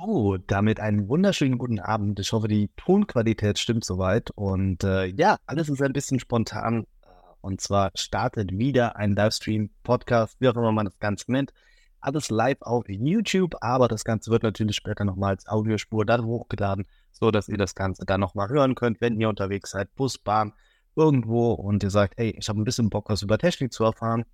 So, damit einen wunderschönen guten Abend. Ich hoffe, die Tonqualität stimmt soweit. Und äh, ja, alles ist ein bisschen spontan. Und zwar startet wieder ein Livestream, Podcast, wie auch immer man das Ganze nennt. Alles live auf YouTube, aber das Ganze wird natürlich später nochmal als Audiospur dann hochgeladen, so dass ihr das Ganze dann nochmal hören könnt, wenn ihr unterwegs seid, Bus, Bahn, irgendwo und ihr sagt, ey, ich habe ein bisschen Bock, was über Technik zu erfahren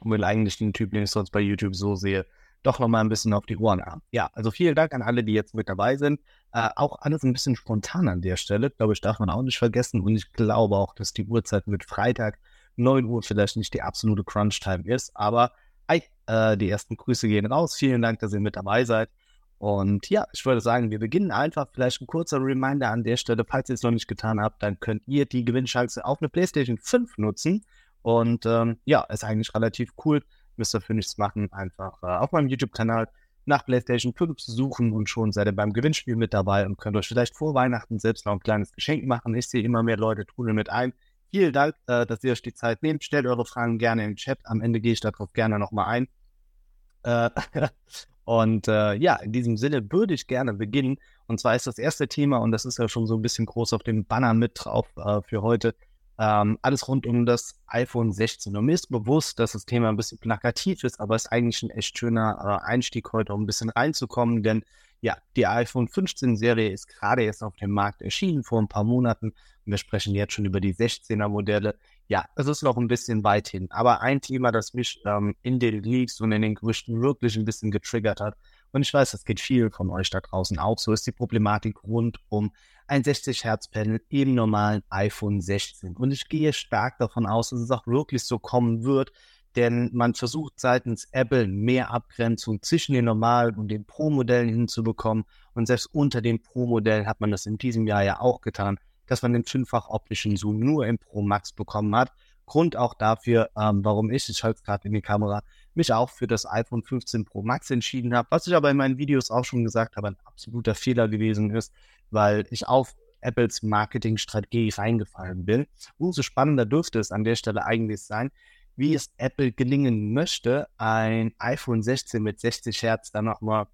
und will eigentlich den Typ, den ich sonst bei YouTube so sehe, doch nochmal ein bisschen auf die Ohren haben. Ja, also vielen Dank an alle, die jetzt mit dabei sind. Äh, auch alles ein bisschen spontan an der Stelle, glaube ich, darf man auch nicht vergessen. Und ich glaube auch, dass die Uhrzeit mit Freitag 9 Uhr vielleicht nicht die absolute Crunch-Time ist. Aber hey, äh, die ersten Grüße gehen raus. Vielen Dank, dass ihr mit dabei seid. Und ja, ich würde sagen, wir beginnen einfach. Vielleicht ein kurzer Reminder an der Stelle. Falls ihr es noch nicht getan habt, dann könnt ihr die Gewinnchance auf eine PlayStation 5 nutzen. Und ähm, ja, ist eigentlich relativ cool müsst dafür nichts machen. Einfach äh, auf meinem YouTube-Kanal nach PlayStation 5 suchen und schon seid ihr beim Gewinnspiel mit dabei und könnt euch vielleicht vor Weihnachten selbst noch ein kleines Geschenk machen. Ich sehe immer mehr Leute tun mit ein. Vielen Dank, äh, dass ihr euch die Zeit nehmt. Stellt eure Fragen gerne im Chat. Am Ende gehe ich darauf gerne nochmal ein. Äh, und äh, ja, in diesem Sinne würde ich gerne beginnen. Und zwar ist das erste Thema, und das ist ja schon so ein bisschen groß auf dem Banner mit drauf äh, für heute, ähm, alles rund um das iPhone 16. Und mir ist bewusst, dass das Thema ein bisschen plakativ ist, aber es ist eigentlich ein echt schöner äh, Einstieg heute, um ein bisschen reinzukommen, denn ja, die iPhone 15 Serie ist gerade erst auf dem Markt erschienen vor ein paar Monaten und wir sprechen jetzt schon über die 16er Modelle. Ja, es ist noch ein bisschen weit hin, aber ein Thema, das mich ähm, in den Leaks und in den Gerüchten wirklich ein bisschen getriggert hat und ich weiß, das geht viel von euch da draußen auch, so ist die Problematik rund um ein 60 Hertz Panel im normalen iPhone 16. Und ich gehe stark davon aus, dass es auch wirklich so kommen wird, denn man versucht seitens Apple mehr Abgrenzung zwischen den normalen und den Pro-Modellen hinzubekommen. Und selbst unter den Pro-Modellen hat man das in diesem Jahr ja auch getan, dass man den fünffach optischen Zoom nur im Pro Max bekommen hat. Grund auch dafür, ähm, warum ich, ich halte es gerade in die Kamera, mich auch für das iPhone 15 Pro Max entschieden habe, was ich aber in meinen Videos auch schon gesagt habe, ein absoluter Fehler gewesen ist, weil ich auf Apples Marketingstrategie reingefallen bin. Umso spannender dürfte es an der Stelle eigentlich sein, wie es Apple gelingen möchte, ein iPhone 16 mit 60 Hertz dann nochmal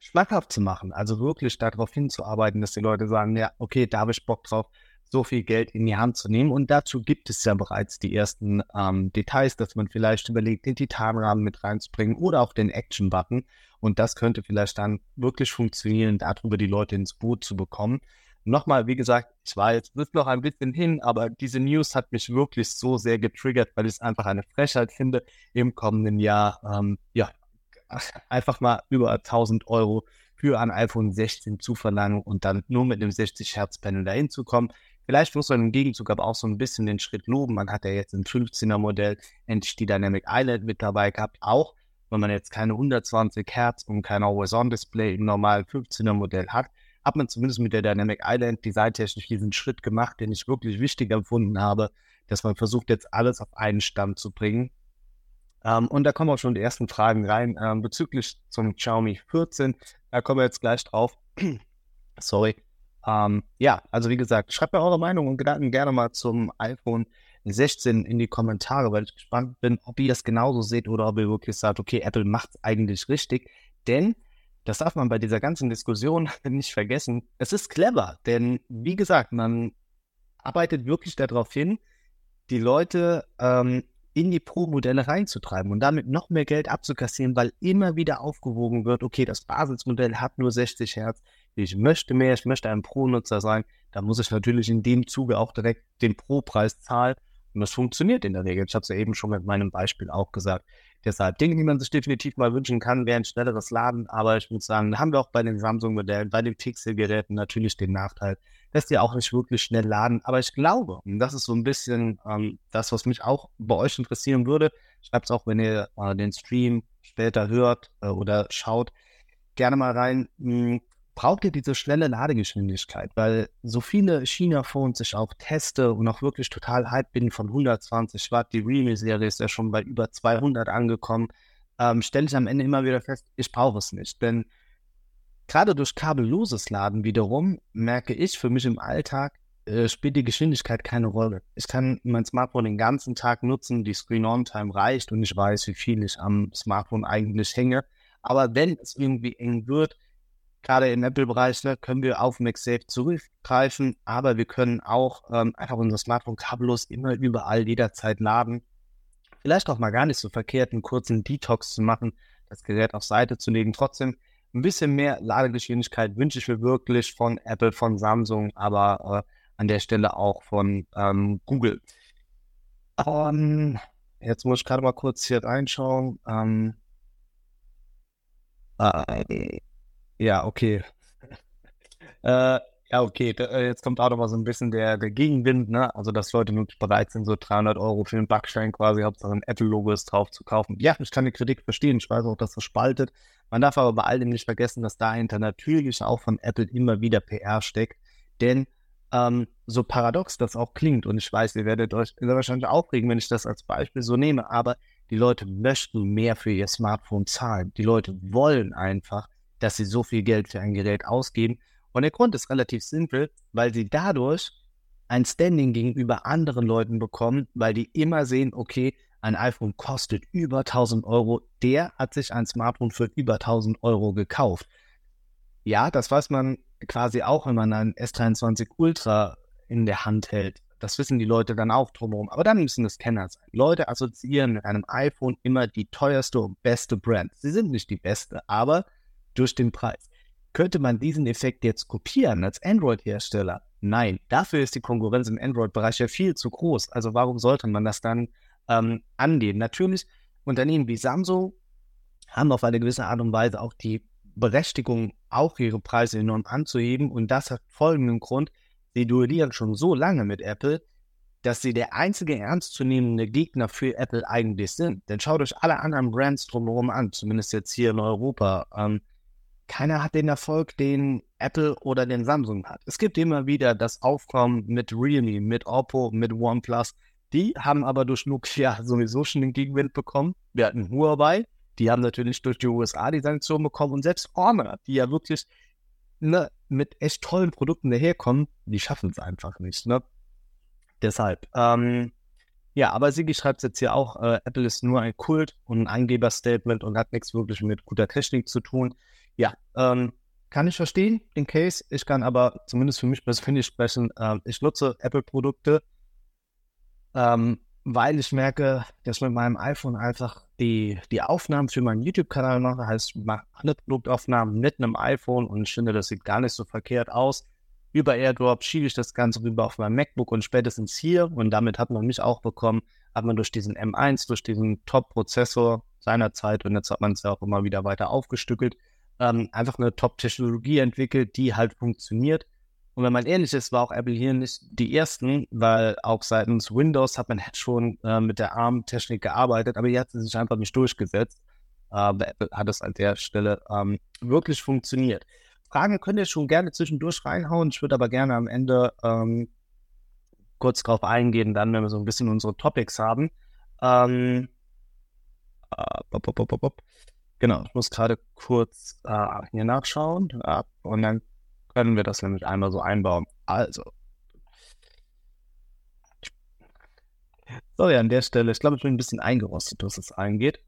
schmackhaft zu machen. Also wirklich darauf hinzuarbeiten, dass die Leute sagen, ja, okay, da habe ich Bock drauf, so viel Geld in die Hand zu nehmen. Und dazu gibt es ja bereits die ersten ähm, Details, dass man vielleicht überlegt, den Titanrahmen mit reinzubringen oder auch den Action-Button. Und das könnte vielleicht dann wirklich funktionieren, darüber die Leute ins Boot zu bekommen. Nochmal, wie gesagt, ich weiß, es ist noch ein bisschen hin, aber diese News hat mich wirklich so sehr getriggert, weil ich es einfach eine Frechheit finde, im kommenden Jahr, ähm, ja, einfach mal über 1000 Euro für ein iPhone 16 zu verlangen und dann nur mit einem 60 Hertz Panel dahin zu kommen. Vielleicht muss man im Gegenzug aber auch so ein bisschen den Schritt loben. Man hat ja jetzt im 15er Modell endlich die Dynamic Island mit dabei gehabt, auch wenn man jetzt keine 120 Hertz und kein Always-On-Display im normalen 15er Modell hat, hat man zumindest mit der Dynamic Island designtechnisch diesen Schritt gemacht, den ich wirklich wichtig empfunden habe, dass man versucht, jetzt alles auf einen Stand zu bringen. Ähm, und da kommen auch schon die ersten Fragen rein ähm, bezüglich zum Xiaomi 14. Da kommen wir jetzt gleich drauf. Sorry. Ähm, ja, also wie gesagt, schreibt mir eure Meinung und Gedanken gerne mal zum iPhone 16 in die Kommentare, weil ich gespannt bin, ob ihr das genauso seht oder ob ihr wirklich sagt, okay, Apple macht es eigentlich richtig. Denn, das darf man bei dieser ganzen Diskussion nicht vergessen, es ist clever. Denn, wie gesagt, man arbeitet wirklich darauf hin, die Leute ähm, in die Pro-Modelle reinzutreiben und damit noch mehr Geld abzukassieren, weil immer wieder aufgewogen wird, okay, das Basismodell hat nur 60 Hertz, ich möchte mehr, ich möchte ein Pro-Nutzer sein, da muss ich natürlich in dem Zuge auch direkt den Pro-Preis zahlen. Und das funktioniert in der Regel. Ich habe es ja eben schon mit meinem Beispiel auch gesagt. Deshalb Dinge, die man sich definitiv mal wünschen kann, wären schnelleres Laden. Aber ich muss sagen, da haben wir auch bei den Samsung-Modellen, bei den Pixel-Geräten natürlich den Nachteil, dass die auch nicht wirklich schnell laden. Aber ich glaube, und das ist so ein bisschen ähm, das, was mich auch bei euch interessieren würde, schreibt es auch, wenn ihr äh, den Stream später hört äh, oder schaut, gerne mal rein. Braucht ihr diese schnelle Ladegeschwindigkeit, weil so viele China-Phones ich auch teste und auch wirklich total hype bin von 120 Watt, die Realme-Serie ist ja schon bei über 200 angekommen, ähm, stelle ich am Ende immer wieder fest, ich brauche es nicht, denn gerade durch kabelloses Laden wiederum merke ich für mich im Alltag, äh, spielt die Geschwindigkeit keine Rolle. Ich kann mein Smartphone den ganzen Tag nutzen, die Screen-On-Time reicht und ich weiß, wie viel ich am Smartphone eigentlich hänge. Aber wenn es irgendwie eng wird, gerade im Apple-Bereich ne, können wir auf MagSafe zurückgreifen, aber wir können auch ähm, einfach unser Smartphone kabellos immer überall jederzeit laden. Vielleicht auch mal gar nicht so verkehrt, einen kurzen Detox zu machen, das Gerät auf Seite zu legen. Trotzdem ein bisschen mehr Ladegeschwindigkeit wünsche ich mir wirklich von Apple, von Samsung, aber äh, an der Stelle auch von ähm, Google. Um, ähm, jetzt muss ich gerade mal kurz hier reinschauen. Ähm, äh, ja, okay. äh, ja, okay. Da, äh, jetzt kommt auch noch mal so ein bisschen der, der Gegenwind, ne? Also, dass Leute wirklich bereit sind, so 300 Euro für einen Backstein quasi, Hauptsache ein Apple-Logo ist drauf zu kaufen. Ja, ich kann die Kritik verstehen. Ich weiß auch, dass das spaltet. Man darf aber bei all dem nicht vergessen, dass dahinter natürlich auch von Apple immer wieder PR steckt. Denn ähm, so paradox das auch klingt, und ich weiß, ihr werdet euch wahrscheinlich aufregen, wenn ich das als Beispiel so nehme, aber die Leute möchten mehr für ihr Smartphone zahlen. Die Leute wollen einfach, dass sie so viel Geld für ein Gerät ausgeben. Und der Grund ist relativ simpel, weil sie dadurch ein Standing gegenüber anderen Leuten bekommen, weil die immer sehen, okay, ein iPhone kostet über 1000 Euro, der hat sich ein Smartphone für über 1000 Euro gekauft. Ja, das weiß man quasi auch, wenn man ein S23 Ultra in der Hand hält. Das wissen die Leute dann auch drumherum. Aber dann müssen es Kenner sein. Leute assoziieren mit einem iPhone immer die teuerste und beste Brand. Sie sind nicht die beste, aber durch den Preis. Könnte man diesen Effekt jetzt kopieren als Android-Hersteller? Nein, dafür ist die Konkurrenz im Android-Bereich ja viel zu groß. Also warum sollte man das dann ähm, angehen? Natürlich, Unternehmen wie Samsung haben auf eine gewisse Art und Weise auch die Berechtigung, auch ihre Preise enorm anzuheben. Und das hat folgenden Grund. Sie duellieren schon so lange mit Apple, dass sie der einzige ernstzunehmende Gegner für Apple eigentlich sind. Denn schaut euch alle anderen Brands drumherum an, zumindest jetzt hier in Europa. Ähm, keiner hat den Erfolg, den Apple oder den Samsung hat. Es gibt immer wieder das Aufkommen mit Realme, mit Oppo, mit OnePlus. Die haben aber durch Nokia sowieso schon den Gegenwind bekommen. Wir hatten Huawei, die haben natürlich durch die USA die Sanktionen bekommen und selbst Honor, die ja wirklich ne, mit echt tollen Produkten daherkommen, die schaffen es einfach nicht. Ne? Deshalb, ähm, ja, aber Sigi schreibt jetzt hier auch, äh, Apple ist nur ein Kult und ein Eingeberstatement und hat nichts wirklich mit guter Technik zu tun. Ja, ähm, kann ich verstehen, den Case. Ich kann aber zumindest für mich persönlich sprechen. Äh, ich nutze Apple-Produkte, ähm, weil ich merke, dass mit meinem iPhone einfach die, die Aufnahmen für meinen YouTube-Kanal mache. Heißt, ich mache alle Produktaufnahmen mit einem iPhone und ich finde, das sieht gar nicht so verkehrt aus. Über AirDrop schiebe ich das Ganze rüber auf mein MacBook und spätestens hier, und damit hat man mich auch bekommen, hat man durch diesen M1, durch diesen Top-Prozessor seinerzeit, und jetzt hat man es ja auch immer wieder weiter aufgestückelt, ähm, einfach eine Top-Technologie entwickelt, die halt funktioniert. Und wenn man ehrlich ist, war auch Apple hier nicht die ersten, weil auch seitens Windows hat man schon äh, mit der ARM-Technik gearbeitet, aber hier hat sich einfach nicht durchgesetzt. Äh, Apple hat es an der Stelle ähm, wirklich funktioniert. Fragen könnt ihr schon gerne zwischendurch reinhauen. Ich würde aber gerne am Ende ähm, kurz drauf eingehen, dann, wenn wir so ein bisschen unsere Topics haben. Ähm, äh, bop, bop, bop, Genau, ich muss gerade kurz äh, hier nachschauen äh, und dann können wir das nämlich einmal so einbauen. Also. So, ja, an der Stelle, ich glaube, ich bin ein bisschen eingerostet, was es eingeht.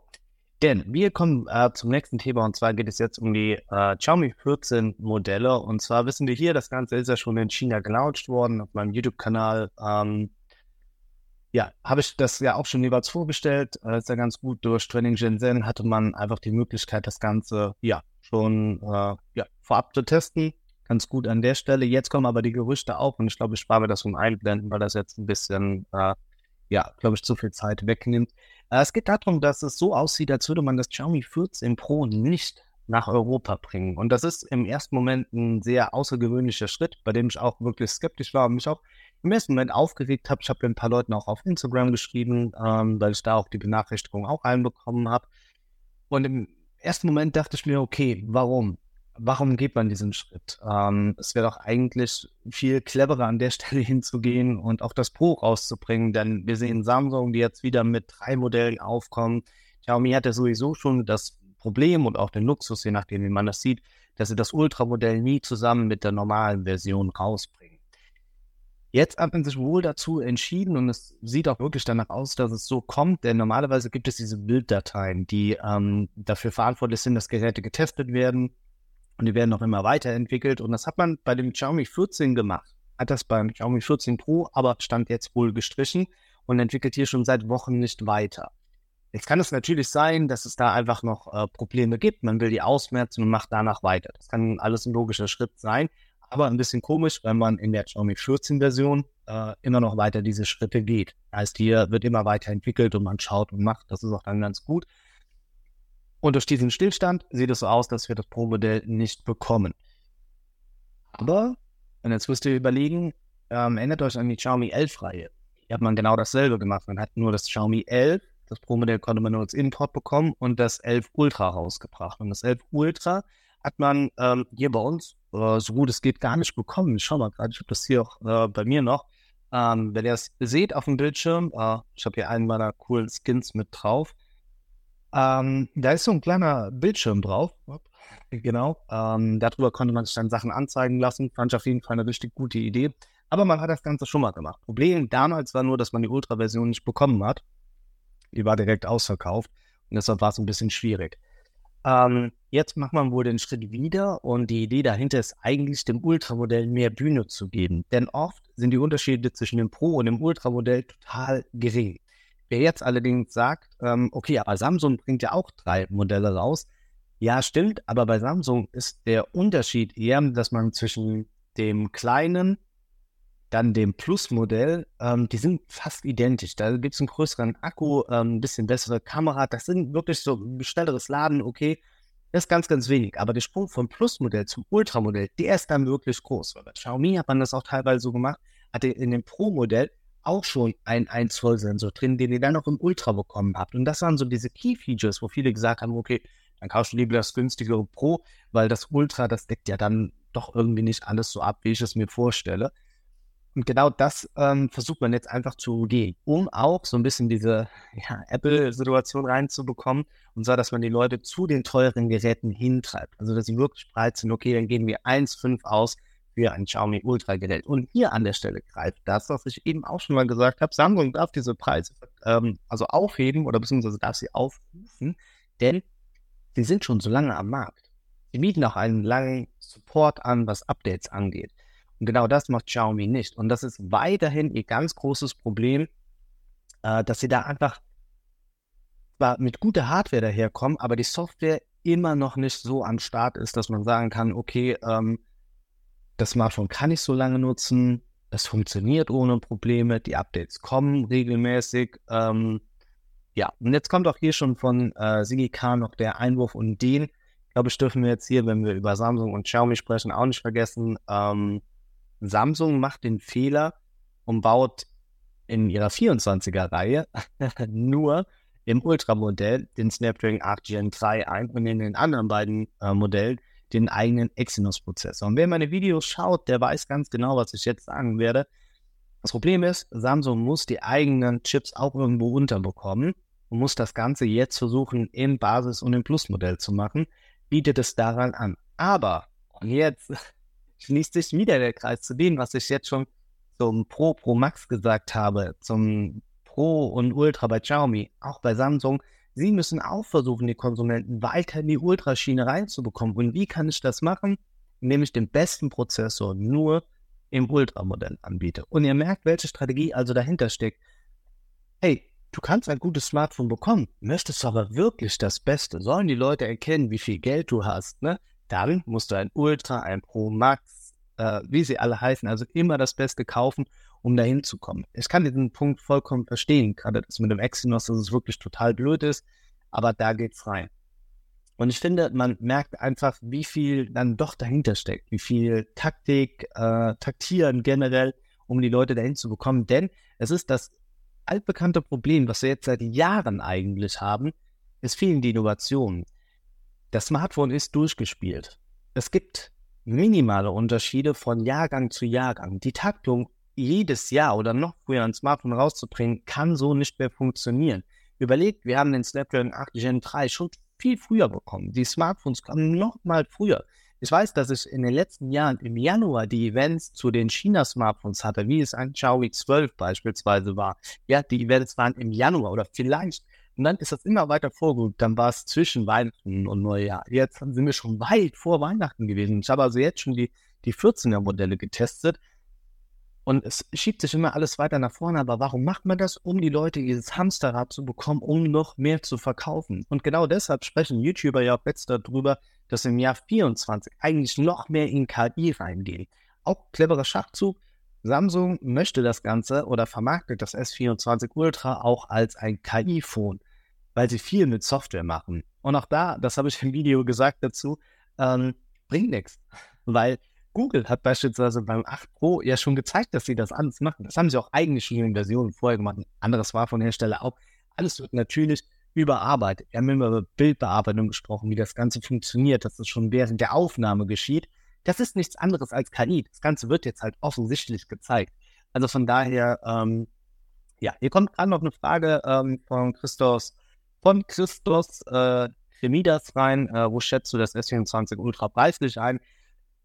Denn wir kommen äh, zum nächsten Thema und zwar geht es jetzt um die äh, Xiaomi 14 Modelle. Und zwar wissen wir hier, das Ganze ist ja schon in China gelauncht worden auf meinem YouTube-Kanal. Ähm, ja, habe ich das ja auch schon jeweils vorgestellt. Äh, ist ja ganz gut. Durch Training Shenzhen hatte man einfach die Möglichkeit, das Ganze ja schon äh, ja, vorab zu testen. Ganz gut an der Stelle. Jetzt kommen aber die Gerüchte auf und ich glaube, ich spare mir das um Einblenden, weil das jetzt ein bisschen, äh, ja, glaube ich, zu viel Zeit wegnimmt. Äh, es geht darum, dass es so aussieht, als würde man das Xiaomi 14 Pro nicht nach Europa bringen. Und das ist im ersten Moment ein sehr außergewöhnlicher Schritt, bei dem ich auch wirklich skeptisch war und mich auch im ersten Moment aufgeregt habe. Ich habe ein paar Leuten auch auf Instagram geschrieben, ähm, weil ich da auch die Benachrichtigung auch reinbekommen habe. Und im ersten Moment dachte ich mir, okay, warum? Warum geht man diesen Schritt? Ähm, es wäre doch eigentlich viel cleverer an der Stelle hinzugehen und auch das Pro rauszubringen, denn wir sehen Samsung, die jetzt wieder mit drei Modellen aufkommen. Xiaomi hat ja sowieso schon das Problem und auch den Luxus, je nachdem, wie man das sieht, dass sie das Ultramodell nie zusammen mit der normalen Version rausbringen. Jetzt hat man sich wohl dazu entschieden und es sieht auch wirklich danach aus, dass es so kommt, denn normalerweise gibt es diese Bilddateien, die ähm, dafür verantwortlich sind, dass Geräte getestet werden Und die werden noch immer weiterentwickelt. Und das hat man bei dem Xiaomi 14 gemacht. Hat das beim Xiaomi 14 Pro, aber stand jetzt wohl gestrichen und entwickelt hier schon seit Wochen nicht weiter. Jetzt kann es natürlich sein, dass es da einfach noch äh, Probleme gibt. Man will die ausmerzen und macht danach weiter. Das kann alles ein logischer Schritt sein, aber ein bisschen komisch, wenn man in der Xiaomi 14 Version äh, immer noch weiter diese Schritte geht. Heißt, hier wird immer weiter entwickelt und man schaut und macht. Das ist auch dann ganz gut. Und durch diesen Stillstand sieht es so aus, dass wir das Pro-Modell nicht bekommen. Aber, und jetzt müsst ihr überlegen, ähm, erinnert euch an die Xiaomi 11-Reihe. Hier hat man genau dasselbe gemacht. Man hat nur das Xiaomi 11, das Pro-Modell konnte man nur als Import bekommen und das 11 Ultra rausgebracht. Und das 11 Ultra hat man ähm, hier bei uns äh, so gut es geht gar nicht bekommen. Ich schau mal gerade, ich habe das hier auch äh, bei mir noch. Ähm, wenn ihr es seht auf dem Bildschirm, äh, ich habe hier einen meiner coolen Skins mit drauf. Ähm, da ist so ein kleiner Bildschirm drauf. Genau. Ähm, darüber konnte man sich dann Sachen anzeigen lassen. Fand ich auf jeden Fall eine richtig gute Idee. Aber man hat das Ganze schon mal gemacht. Problem damals war nur, dass man die Ultra-Version nicht bekommen hat. Die war direkt ausverkauft. Und deshalb war es ein bisschen schwierig. Ähm, jetzt macht man wohl den Schritt wieder und die Idee dahinter ist eigentlich, dem Ultramodell mehr Bühne zu geben. Denn oft sind die Unterschiede zwischen dem Pro und dem Ultramodell total gering. Wer jetzt allerdings sagt, ähm, okay, aber Samsung bringt ja auch drei Modelle raus. Ja, stimmt, aber bei Samsung ist der Unterschied eher, dass man zwischen dem kleinen, dann dem Plus-Modell, ähm, die sind fast identisch. Da gibt es einen größeren Akku, ähm, ein bisschen bessere Kamera. Das sind wirklich so schnelleres Laden, okay. Das ist ganz, ganz wenig. Aber der Sprung vom Plus-Modell zum Ultra-Modell, der ist dann wirklich groß. Bei Xiaomi hat man das auch teilweise so gemacht, hatte in dem Pro-Modell auch schon ein 1 Zoll Sensor drin, den ihr dann noch im Ultra bekommen habt. Und das waren so diese Key Features, wo viele gesagt haben, okay, dann kaufst du lieber das günstigere Pro, weil das Ultra, das deckt ja dann doch irgendwie nicht alles so ab, wie ich es mir vorstelle. Und genau das ähm, versucht man jetzt einfach zu umgehen, um auch so ein bisschen diese ja, Apple-Situation reinzubekommen. Und zwar, dass man die Leute zu den teuren Geräten hintreibt. Also, dass sie wirklich bereit sind, okay, dann geben wir 1,5 aus für ein Xiaomi Ultra-Gerät. Und hier an der Stelle greift das, was ich eben auch schon mal gesagt habe. Samsung darf diese Preise ähm, also aufheben oder beziehungsweise darf sie aufrufen, denn sie sind schon so lange am Markt. Sie bieten auch einen langen Support an, was Updates angeht. Und genau das macht Xiaomi nicht. Und das ist weiterhin ihr ganz großes Problem, äh, dass sie da einfach zwar mit guter Hardware daherkommen, aber die Software immer noch nicht so am Start ist, dass man sagen kann, okay, ähm, das Smartphone kann ich so lange nutzen, es funktioniert ohne Probleme, die Updates kommen regelmäßig. Ähm, ja, und jetzt kommt auch hier schon von äh, Sigi K noch der Einwurf und den, glaube ich, dürfen wir jetzt hier, wenn wir über Samsung und Xiaomi sprechen, auch nicht vergessen. Ähm, Samsung macht den Fehler und baut in ihrer 24er-Reihe nur im Ultramodell den Snapdragon 8 Gen 3 ein und in den anderen beiden äh, Modellen den eigenen Exynos-Prozessor. Und wer meine Videos schaut, der weiß ganz genau, was ich jetzt sagen werde. Das Problem ist, Samsung muss die eigenen Chips auch irgendwo unterbekommen und muss das Ganze jetzt versuchen, im Basis- und im Plus-Modell zu machen, bietet es daran an. Aber, und jetzt schließt sich wieder der Kreis zu dem, was ich jetzt schon zum Pro, Pro Max gesagt habe, zum Pro und Ultra bei Xiaomi, auch bei Samsung, Sie müssen auch versuchen, die Konsumenten weiter in die Ultraschiene reinzubekommen. Und wie kann ich das machen? Indem ich den besten Prozessor nur im Ultramodell anbiete. Und ihr merkt, welche Strategie also dahinter steckt. Hey, du kannst ein gutes Smartphone bekommen, möchtest du aber wirklich das Beste. Sollen die Leute erkennen, wie viel Geld du hast, ne? Dann musst du ein Ultra, ein Pro Max, äh, wie sie alle heißen, also immer das Beste kaufen um dahin zu kommen. Ich kann diesen Punkt vollkommen verstehen, gerade das mit dem Exynos, dass es wirklich total blöd ist, aber da geht's rein. Und ich finde, man merkt einfach, wie viel dann doch dahinter steckt, wie viel Taktik, äh, Taktieren generell, um die Leute dahin zu bekommen. Denn es ist das altbekannte Problem, was wir jetzt seit Jahren eigentlich haben, es fehlen die Innovationen. Das Smartphone ist durchgespielt. Es gibt minimale Unterschiede von Jahrgang zu Jahrgang. Die Taktung jedes Jahr oder noch früher ein Smartphone rauszubringen, kann so nicht mehr funktionieren. Überlegt, wir haben den Snapdragon 8 Gen 3 schon viel früher bekommen. Die Smartphones kamen noch mal früher. Ich weiß, dass ich in den letzten Jahren im Januar die Events zu den China-Smartphones hatte, wie es ein Xiaomi 12 beispielsweise war. Ja, die Events waren im Januar oder vielleicht Und dann ist das immer weiter vorgerückt. Dann war es zwischen Weihnachten und Neujahr. Jetzt sind wir schon weit vor Weihnachten gewesen. Ich habe also jetzt schon die, die 14er-Modelle getestet. Und es schiebt sich immer alles weiter nach vorne. Aber warum macht man das? Um die Leute dieses Hamsterrad zu bekommen, um noch mehr zu verkaufen. Und genau deshalb sprechen YouTuber ja auch jetzt darüber, dass im Jahr 24 eigentlich noch mehr in KI reingehen. Auch cleverer Schachzug. Samsung möchte das Ganze oder vermarktet das S24 Ultra auch als ein KI-Phone, weil sie viel mit Software machen. Und auch da, das habe ich im Video gesagt dazu, ähm, bringt nichts, weil Google hat beispielsweise beim 8 Pro ja schon gezeigt, dass sie das alles machen. Das haben sie auch eigentlich schon in Versionen vorher gemacht. Anderes war von Hersteller auch. Alles wird natürlich überarbeitet. Wir haben immer über Bildbearbeitung gesprochen, wie das Ganze funktioniert, dass das schon während der Aufnahme geschieht. Das ist nichts anderes als KI. Das Ganze wird jetzt halt offensichtlich gezeigt. Also von daher, ähm, ja, hier kommt gerade noch eine Frage ähm, von Christos, von Christos äh, Remidas rein. Äh, wo schätzt du das S24 Ultra preislich ein?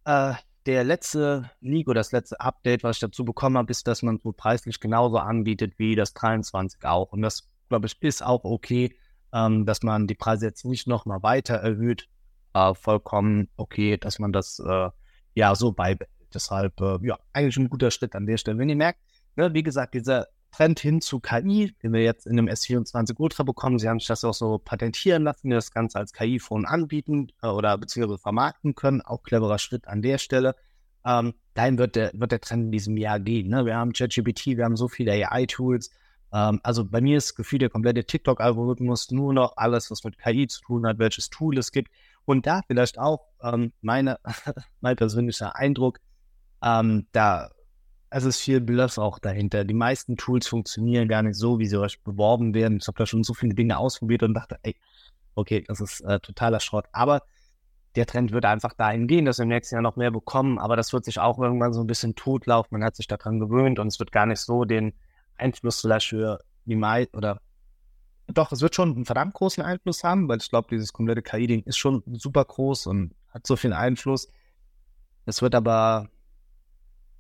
Äh, der letzte oder das letzte Update, was ich dazu bekommen habe, ist, dass man so preislich genauso anbietet wie das 23 auch. Und das, glaube ich, ist auch okay, ähm, dass man die Preise jetzt nicht nochmal weiter erhöht. Äh, vollkommen okay, dass man das äh, ja so beibehält. Deshalb, äh, ja, eigentlich ein guter Schritt an der Stelle. Wenn ihr merkt, ne, wie gesagt, dieser Trend hin zu KI, den wir jetzt in dem S24 Ultra bekommen. Sie haben sich das auch so patentieren lassen, das Ganze als KI-Phone anbieten äh, oder beziehungsweise vermarkten können. Auch cleverer Schritt an der Stelle. Ähm, dahin wird der, wird der Trend in diesem Jahr gehen. Ne? Wir haben ChatGPT, wir haben so viele AI-Tools. Ähm, also bei mir ist gefühlt der komplette TikTok-Algorithmus nur noch alles, was mit KI zu tun hat, welches Tool es gibt. Und da vielleicht auch ähm, meine, mein persönlicher Eindruck, ähm, da es ist viel Bluff auch dahinter. Die meisten Tools funktionieren gar nicht so, wie sie euch beworben werden. Ich habe da schon so viele Dinge ausprobiert und dachte, ey, okay, das ist äh, totaler Schrott. Aber der Trend wird einfach dahin gehen, dass wir im nächsten Jahr noch mehr bekommen. Aber das wird sich auch irgendwann so ein bisschen totlaufen. Man hat sich daran gewöhnt und es wird gar nicht so den Einfluss vielleicht für die Mai oder doch, es wird schon einen verdammt großen Einfluss haben, weil ich glaube, dieses komplette KI-Ding ist schon super groß und hat so viel Einfluss. Es wird aber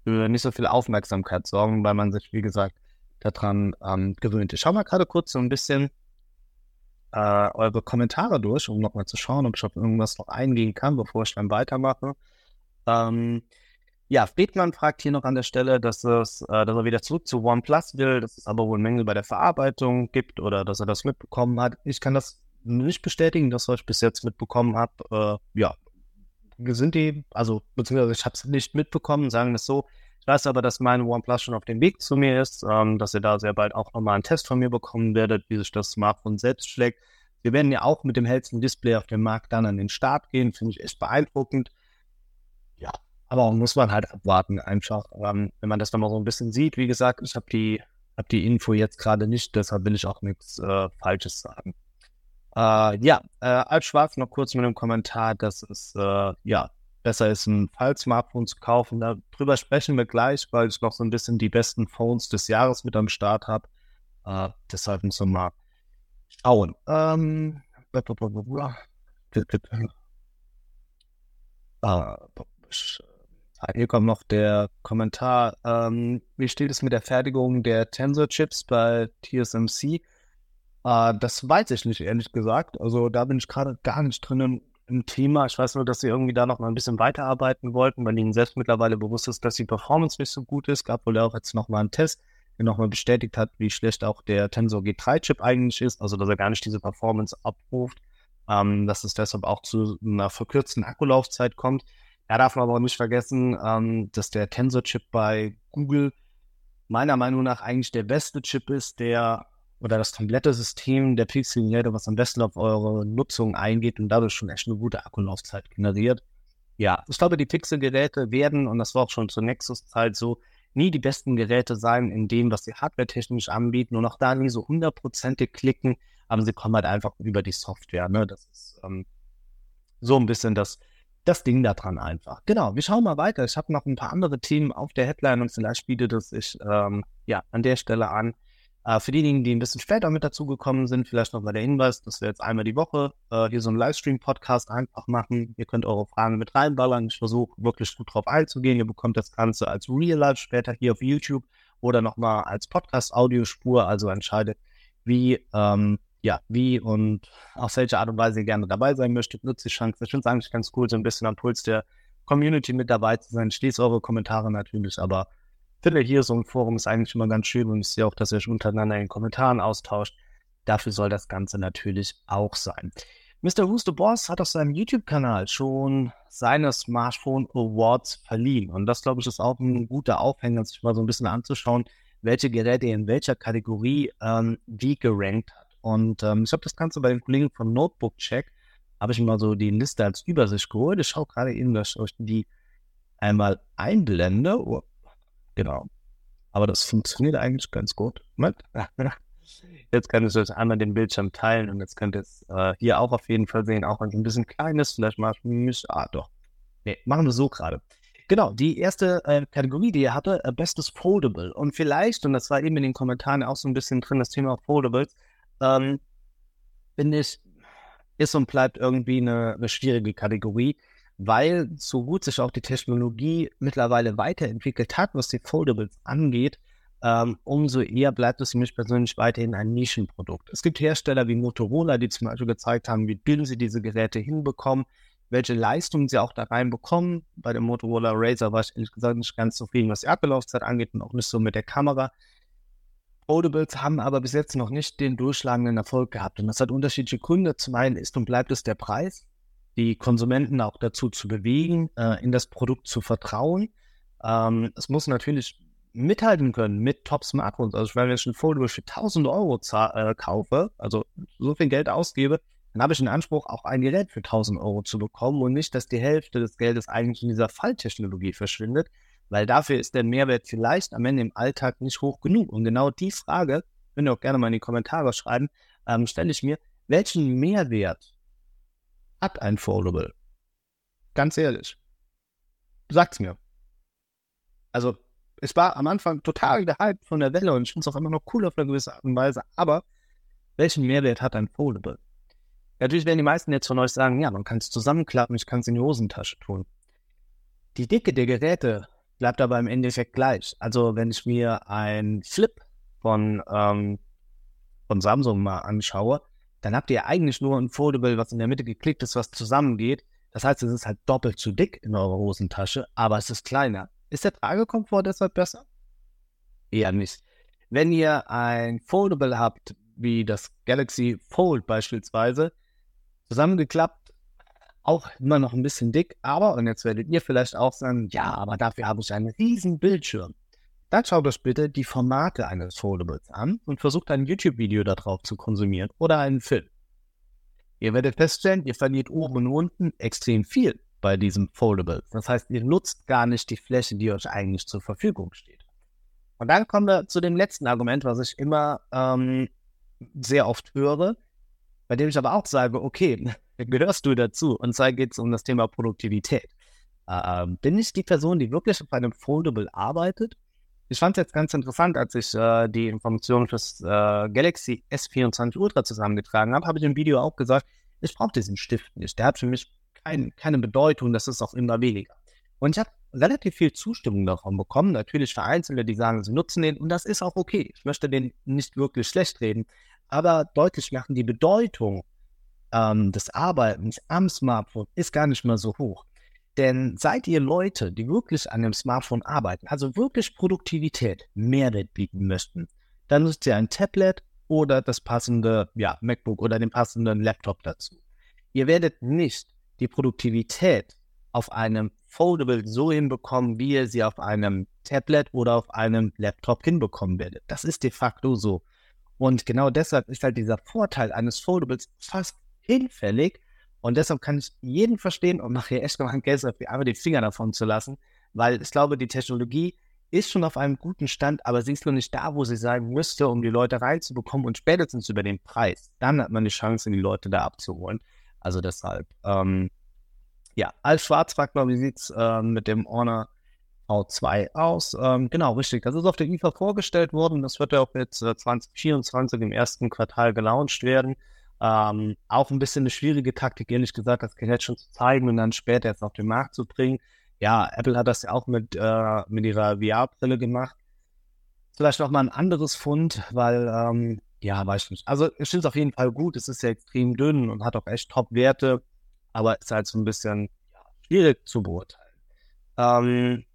für nicht so viel Aufmerksamkeit sorgen, weil man sich, wie gesagt, daran ähm, gewöhnt. Ich schaue mal gerade kurz so ein bisschen äh, eure Kommentare durch, um nochmal zu schauen, ob ich auf irgendwas noch eingehen kann, bevor ich dann weitermache. Ähm, ja, Friedmann fragt hier noch an der Stelle, dass, es, äh, dass er wieder zurück zu OnePlus will, dass es aber wohl Mängel bei der Verarbeitung gibt oder dass er das mitbekommen hat. Ich kann das nicht bestätigen, das, was ich bis jetzt mitbekommen habe. Äh, ja, sind die, also beziehungsweise ich habe es nicht mitbekommen, sagen wir es so. Ich weiß aber, dass meine OnePlus schon auf dem Weg zu mir ist, ähm, dass ihr da sehr bald auch nochmal einen Test von mir bekommen werdet, wie sich das Smartphone selbst schlägt. Wir werden ja auch mit dem hellsten Display auf dem Markt dann an den Start gehen, finde ich echt beeindruckend. Ja, aber auch muss man halt abwarten, einfach, ähm, wenn man das nochmal so ein bisschen sieht. Wie gesagt, ich habe die, hab die Info jetzt gerade nicht, deshalb will ich auch nichts äh, Falsches sagen. Äh, ja, äh, als Schwarz noch kurz mit einem Kommentar, dass es äh, ja besser ist, ein Fall-Smartphone zu kaufen. Darüber sprechen wir gleich, weil ich noch so ein bisschen die besten Phones des Jahres mit am Start habe. Äh, deshalb müssen wir mal schauen. Ähm, äh, hier kommt noch der Kommentar. Ähm, wie steht es mit der Fertigung der Tensor-Chips bei TSMC? Äh, das weiß ich nicht, ehrlich gesagt. Also da bin ich gerade gar nicht drin im, im, Thema. Ich weiß nur, dass sie irgendwie da noch mal ein bisschen weiterarbeiten wollten, weil ihnen selbst mittlerweile bewusst ist, dass die Performance nicht so gut ist. Gab wohl auch jetzt noch mal einen Test, der noch mal bestätigt hat, wie schlecht auch der Tensor G3-Chip eigentlich ist. Also dass er gar nicht diese Performance abruft. Ähm, dass es deshalb auch zu einer verkürzten Akkulaufzeit kommt. Da darf man aber nicht vergessen, ähm, dass der Tensor-Chip bei Google meiner Meinung nach eigentlich der beste Chip ist, der oder das komplette System der Pixel-Geräte, was am besten auf eure Nutzung eingeht und dadurch schon echt eine gute Akkulaufzeit generiert. Ja, ich glaube, die Pixel-Geräte werden, und das war auch schon zur Nexus-Zeit so, nie die besten Geräte sein in dem, was sie hardware-technisch anbieten und auch da nie so hundertprozentig klicken, aber sie kommen halt einfach über die Software. Ne? Das ist ähm, so ein bisschen das, das Ding da dran einfach. Genau, wir schauen mal weiter. Ich habe noch ein paar andere Themen auf der Headline und vielleicht bietet es sich ähm, ja an der Stelle an, äh, für diejenigen, die ein bisschen später mit dazugekommen sind, vielleicht noch mal der Hinweis, dass wir jetzt einmal die Woche äh, hier so einen Livestream-Podcast einfach machen. Ihr könnt eure Fragen mit reinballern. Ich versuche wirklich gut drauf einzugehen. Ihr bekommt das Ganze als Real Life später hier auf YouTube oder nochmal als Podcast-Audiospur. Also entscheidet, wie, ähm, ja, wie und auf welche Art und Weise ihr gerne dabei sein möchtet, nutzt die Chance. Ich finde es eigentlich ganz cool, so ein bisschen am Puls der Community mit dabei zu sein. Schließt eure Kommentare natürlich, aber finde hier so ein Forum ist eigentlich immer ganz schön und ich sehe auch, dass ihr euch untereinander in den Kommentaren austauscht. Dafür soll das Ganze natürlich auch sein. Mr. Who's the Boss hat auf seinem YouTube-Kanal schon seine Smartphone Awards verliehen. Und das, glaube ich, ist auch ein guter Aufhänger, sich mal so ein bisschen anzuschauen, welche Geräte in welcher Kategorie ähm, wie gerankt hat. Und ähm, ich habe das Ganze bei den Kollegen von Notebook Check, habe ich mal so die Liste als Übersicht geholt. Ich schaue gerade eben, dass ich euch die einmal einblende. Oh, genau. Aber das funktioniert eigentlich ganz gut. Jetzt kann ich euch einmal den Bildschirm teilen und jetzt könnt ihr es äh, hier auch auf jeden Fall sehen, auch wenn es ein bisschen klein ist. Vielleicht mache ich ah doch. Nee, machen wir so gerade. Genau, die erste äh, Kategorie, die er hatte, äh, Bestes Foldable. Und vielleicht, und das war eben in den Kommentaren auch so ein bisschen drin, das Thema Foldables, ähm, finde ich, ist und bleibt irgendwie eine, eine schwierige Kategorie, weil so gut sich auch die Technologie mittlerweile weiterentwickelt hat, was die Foldables angeht, ähm, umso eher bleibt es für mich persönlich weiterhin ein Nischenprodukt. Es gibt Hersteller wie Motorola, die zum Beispiel gezeigt haben, wie dünn sie diese Geräte hinbekommen, welche Leistungen sie auch da reinbekommen. Bei dem Motorola Razer war ich ehrlich gesagt nicht ganz zufrieden, was die Akkulaufzeit angeht und auch nicht so mit der Kamera. Audibles haben aber bis jetzt noch nicht den durchschlagenden Erfolg gehabt. Und das hat unterschiedliche Gründe. Zum einen ist und bleibt es der Preis, die Konsumenten auch dazu zu bewegen, äh, in das Produkt zu vertrauen. Ähm, es muss natürlich mithalten können mit Top-Smartphones. Also wenn ich ein Foldable für 1000 Euro äh, kaufe, also so viel Geld ausgebe, dann habe ich einen Anspruch, auch ein Gerät für 1000 Euro zu bekommen und nicht, dass die Hälfte des Geldes eigentlich in dieser Falltechnologie verschwindet, weil dafür ist der Mehrwert vielleicht am Ende im Alltag nicht hoch genug. Und genau die Frage, könnt ihr auch gerne mal in die Kommentare schreiben, ähm, stelle ich mir, welchen Mehrwert hat ein Foldable? Ganz ehrlich. Sagt's mir. Also, es war am Anfang total der Hype von der Welle und ich finde es auch immer noch cool auf eine gewisse Art und Weise, aber welchen Mehrwert hat ein Foldable? Natürlich werden die meisten jetzt von euch sagen, ja, man kann es zusammenklappen, ich kann es in die Hosentasche tun. Die Dicke der Geräte bleibt aber im Endeffekt gleich. Also wenn ich mir ein Flip von, ähm, von Samsung mal anschaue, dann habt ihr eigentlich nur ein Foldable, was in der Mitte geklickt ist, was zusammengeht. Das heißt, es ist halt doppelt zu dick in eurer Hosentasche, aber es ist kleiner. Ist der Tragekomfort deshalb besser? Eher nicht. Wenn ihr ein Foldable habt, wie das Galaxy Fold beispielsweise, zusammengeklappt, auch immer noch ein bisschen dick, aber, und jetzt werdet ihr vielleicht auch sagen, ja, aber dafür habe ich einen riesen Bildschirm. Dann schaut euch bitte die Formate eines Foldables an und versucht ein YouTube-Video darauf zu konsumieren oder einen Film. Ihr werdet feststellen, ihr verliert oben und unten extrem viel bei diesem Foldable. Das heißt, ihr nutzt gar nicht die Fläche, die euch eigentlich zur Verfügung steht. Und dann kommen wir zu dem letzten Argument, was ich immer ähm, sehr oft höre, bei dem ich aber auch sage, okay, gehörst du dazu? Und zwar geht es um das Thema Produktivität. Äh, bin ich die Person, die wirklich auf einem Foldable arbeitet? Ich fand es jetzt ganz interessant, als ich äh, die Informationen fürs äh, Galaxy S24 Ultra zusammengetragen habe, habe ich im Video auch gesagt, ich brauche diesen Stift nicht. Der hat für mich kein, keine Bedeutung, das ist auch immer weniger. Und ich habe relativ viel Zustimmung davon bekommen. Natürlich für Einzelne, die sagen, sie nutzen den und das ist auch okay. Ich möchte den nicht wirklich schlecht reden, aber deutlich machen, die Bedeutung ähm, des Arbeitens am Smartphone ist gar nicht mehr so hoch. Denn seid ihr Leute, die wirklich an dem Smartphone arbeiten, also wirklich Produktivität, Mehrwert bieten möchten, dann nutzt ihr ein Tablet oder das passende ja, MacBook oder den passenden Laptop dazu. Ihr werdet nicht die Produktivität auf einem Foldable so hinbekommen, wie ihr sie auf einem Tablet oder auf einem Laptop hinbekommen werdet. Das ist de facto so. Und genau deshalb ist halt dieser Vorteil eines Foldables fast hinfällig. Und deshalb kann ich jeden verstehen und nachher echt mal ein Geld einfach die Finger davon zu lassen, weil ich glaube, die Technologie ist schon auf einem guten Stand, aber sie ist noch nicht da, wo sie sein müsste, um die Leute reinzubekommen und spätestens über den Preis. Dann hat man die Chance, die Leute da abzuholen. Also deshalb, ähm, ja, als Schwarzwagner, wie sieht es äh, mit dem Honor V2 aus. Ähm, genau, richtig. Das ist auf der IFA vorgestellt worden. Das wird ja auch jetzt äh, 2024 im ersten Quartal gelauncht werden. Ähm, auch ein bisschen eine schwierige Taktik, ehrlich gesagt, das Gerät schon zu zeigen und dann später jetzt auf den Markt zu bringen. Ja, Apple hat das ja auch mit, äh, mit ihrer VR-Brille gemacht. Vielleicht noch mal ein anderes Fund, weil ähm, ja, weiß ich nicht. Also ich finde es auf jeden Fall gut. Es ist ja extrem dünn und hat auch echt Top-Werte, aber ist halt so ein bisschen schwierig zu beurteilen. Ähm,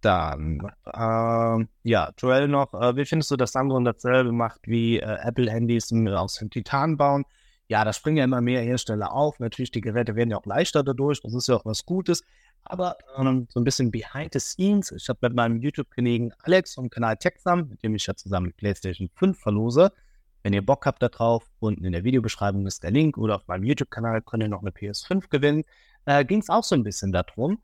dann, äh, ja, Joel noch, äh, wie findest du, dass Samsung dasselbe macht wie äh, Apple-Handys aus dem Titan bauen? Ja, da springen ja immer mehr Hersteller auf. Natürlich, die Geräte werden ja auch leichter dadurch. Das ist ja auch was Gutes. Aber ähm, so ein bisschen behind the scenes. Ich habe mit meinem YouTube-Kollegen Alex vom Kanal TechSam, mit dem ich ja zusammen PlayStation 5 verlose. Wenn ihr Bock habt darauf, unten in der Videobeschreibung ist der Link oder auf meinem YouTube-Kanal könnt ihr noch eine PS5 gewinnen. Äh, Ging es auch so ein bisschen darum,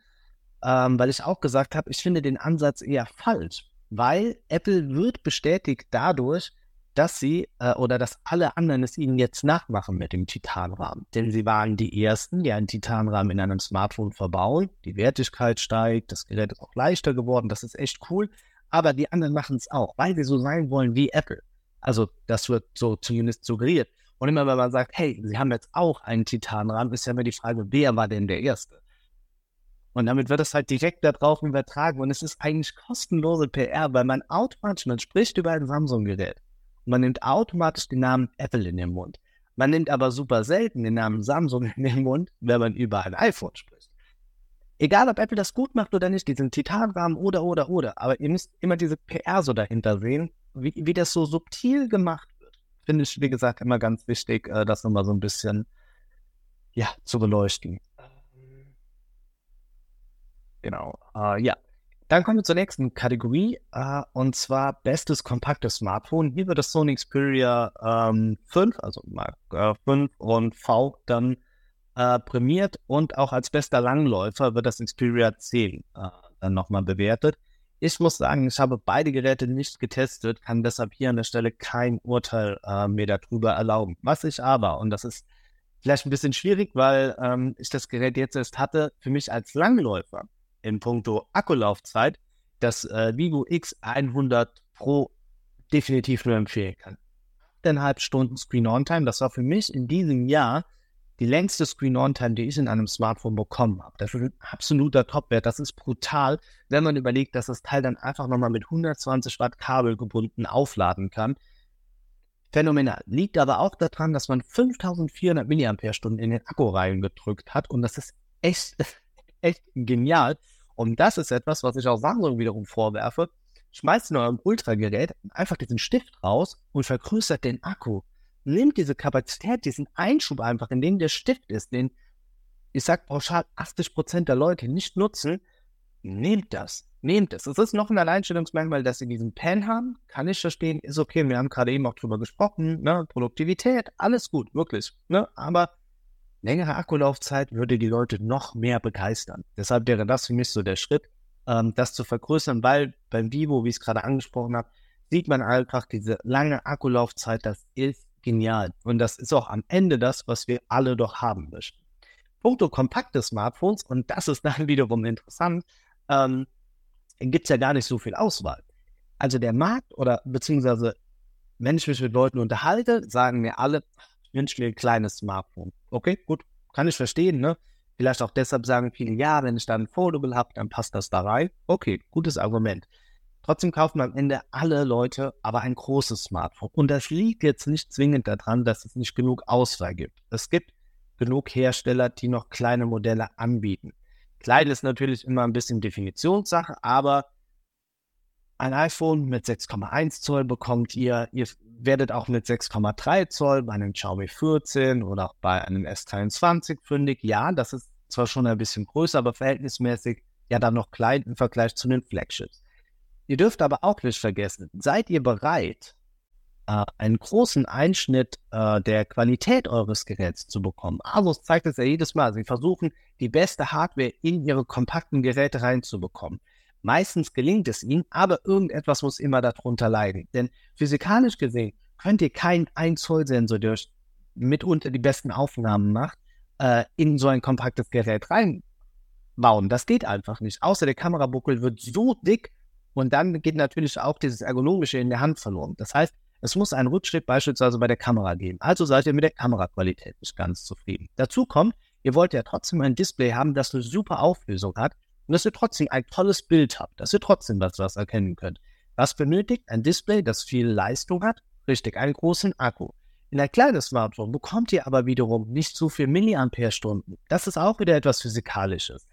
ähm, weil ich auch gesagt habe, ich finde den Ansatz eher falsch, weil Apple wird bestätigt dadurch, dass sie äh, oder dass alle anderen es ihnen jetzt nachmachen mit dem Titanrahmen. Denn sie waren die ersten, die einen Titanrahmen in einem Smartphone verbauen. Die Wertigkeit steigt, das Gerät ist auch leichter geworden, das ist echt cool. Aber die anderen machen es auch, weil sie so sein wollen wie Apple. Also das wird so zumindest suggeriert. Und immer wenn man sagt, hey, sie haben jetzt auch einen Titanrahmen, ist ja immer die Frage, wer war denn der Erste? Und damit wird es halt direkt darauf übertragen. Und es ist eigentlich kostenlose PR, weil man automatisch, man spricht über ein Samsung-Gerät. Man nimmt automatisch den Namen Apple in den Mund. Man nimmt aber super selten den Namen Samsung in den Mund, wenn man über ein iPhone spricht. Egal, ob Apple das gut macht oder nicht, diesen Titanrahmen oder, oder, oder. Aber ihr müsst immer diese PR so dahinter sehen, wie, wie das so subtil gemacht wird. Finde ich, wie gesagt, immer ganz wichtig, äh, das nochmal so ein bisschen, ja, zu beleuchten. Genau. Uh, ja. Dann kommen wir zur nächsten Kategorie uh, und zwar bestes kompaktes Smartphone. Hier wird das Sony Xperia ähm, 5, also Mark äh, 5 und V dann äh, prämiert und auch als bester Langläufer wird das Xperia 10 äh, dann nochmal bewertet. Ich muss sagen, ich habe beide Geräte nicht getestet, kann deshalb hier an der Stelle kein Urteil äh, mir darüber erlauben. Was ich aber, und das ist vielleicht ein bisschen schwierig, weil ähm, ich das Gerät jetzt erst hatte, für mich als Langläufer in puncto Akkulaufzeit das äh, Vivo X100 Pro definitiv nur empfehlen kann. Eineinhalb Stunden Screen-On-Time, das war für mich in diesem Jahr die längste Screen-On-Time, die ich in einem Smartphone bekommen habe. Das ist ein absoluter Topwert. Das ist brutal, wenn man überlegt, dass das Teil dann einfach nochmal mit 120 Watt Kabel gebunden aufladen kann. Phänomenal. Liegt aber auch daran, dass man 5400 mAh in den Akku reingedrückt hat und das ist echt, echt genial. Und das ist etwas, was ich auch Samsung wiederum vorwerfe. Schmeißt in eurem Ultragerät einfach diesen Stift raus und vergrößert den Akku. Nehmt diese Kapazität, diesen Einschub einfach, in dem der Stift ist, den, ich sag pauschal, 80% der Leute nicht nutzen. Nehmt das. Nehmt es. Es ist noch ein Alleinstellungsmerkmal, dass sie diesen Pen haben. Kann ich verstehen. Ist okay. Wir haben gerade eben auch drüber gesprochen. Ne? Produktivität, alles gut, wirklich. Ne? Aber längere Akkulaufzeit würde die Leute noch mehr begeistern. Deshalb wäre das für mich so der Schritt, ähm, das zu vergrößern, weil beim Vivo, wie ich es gerade angesprochen habe, sieht man einfach diese lange Akkulaufzeit, das ist genial. Und das ist auch am Ende das, was wir alle doch haben möchten. Punkto kompakte Smartphones, und das ist dann wiederum interessant, ähm, gibt es ja gar nicht so viel Auswahl. Also der Markt oder beziehungsweise wenn ich mich mit Leuten unterhalte, sagen mir alle, ein kleines Smartphone. Okay, gut, kann ich verstehen, ne? Vielleicht auch deshalb sagen viele, ja, wenn ich dann ein Foldable habe, dann passt das da rein. Okay, gutes Argument. Trotzdem kaufen am Ende alle Leute aber ein großes Smartphone. Und das liegt jetzt nicht zwingend daran, dass es nicht genug Auswahl gibt. Es gibt genug Hersteller, die noch kleine Modelle anbieten. Klein ist natürlich immer ein bisschen Definitionssache, aber ein iPhone mit 6,1 Zoll bekommt ihr. Ihr werdet auch mit 6,3 Zoll bei einem Xiaomi 14 oder auch bei einem S23 fündig. Ja, das ist zwar schon ein bisschen größer, aber verhältnismäßig ja dann noch klein im Vergleich zu den Flagships. Ihr dürft aber auch nicht vergessen, seid ihr bereit, äh, einen großen Einschnitt äh, der Qualität eures Geräts zu bekommen? Asus zeigt es ja jedes Mal. Sie versuchen, die beste Hardware in ihre kompakten Geräte reinzubekommen. Meistens gelingt es ihnen, aber irgendetwas muss immer darunter leiden. Denn physikalisch gesehen könnt ihr keinen 1 Zoll Sensor, der mitunter die besten Aufnahmen macht, äh, in so ein kompaktes Gerät reinbauen. Das geht einfach nicht. Außer der Kamerabuckel wird so dick und dann geht natürlich auch dieses Ergonomische in der Hand verloren. Das heißt, es muss einen Rückschritt beispielsweise bei der Kamera geben. Also seid ihr mit der Kameraqualität nicht ganz zufrieden. Dazu kommt, ihr wollt ja trotzdem ein Display haben, das eine super Auflösung hat und dass ihr trotzdem ein tolles Bild habt, dass ihr trotzdem was, was erkennen könnt. Was benötigt ein Display, das viel Leistung hat richtig, einen großen Akku. In ein kleines Smartphone bekommt ihr aber wiederum nicht so viel Milliampere-Stunden. Das ist auch wieder etwas Physikalisches.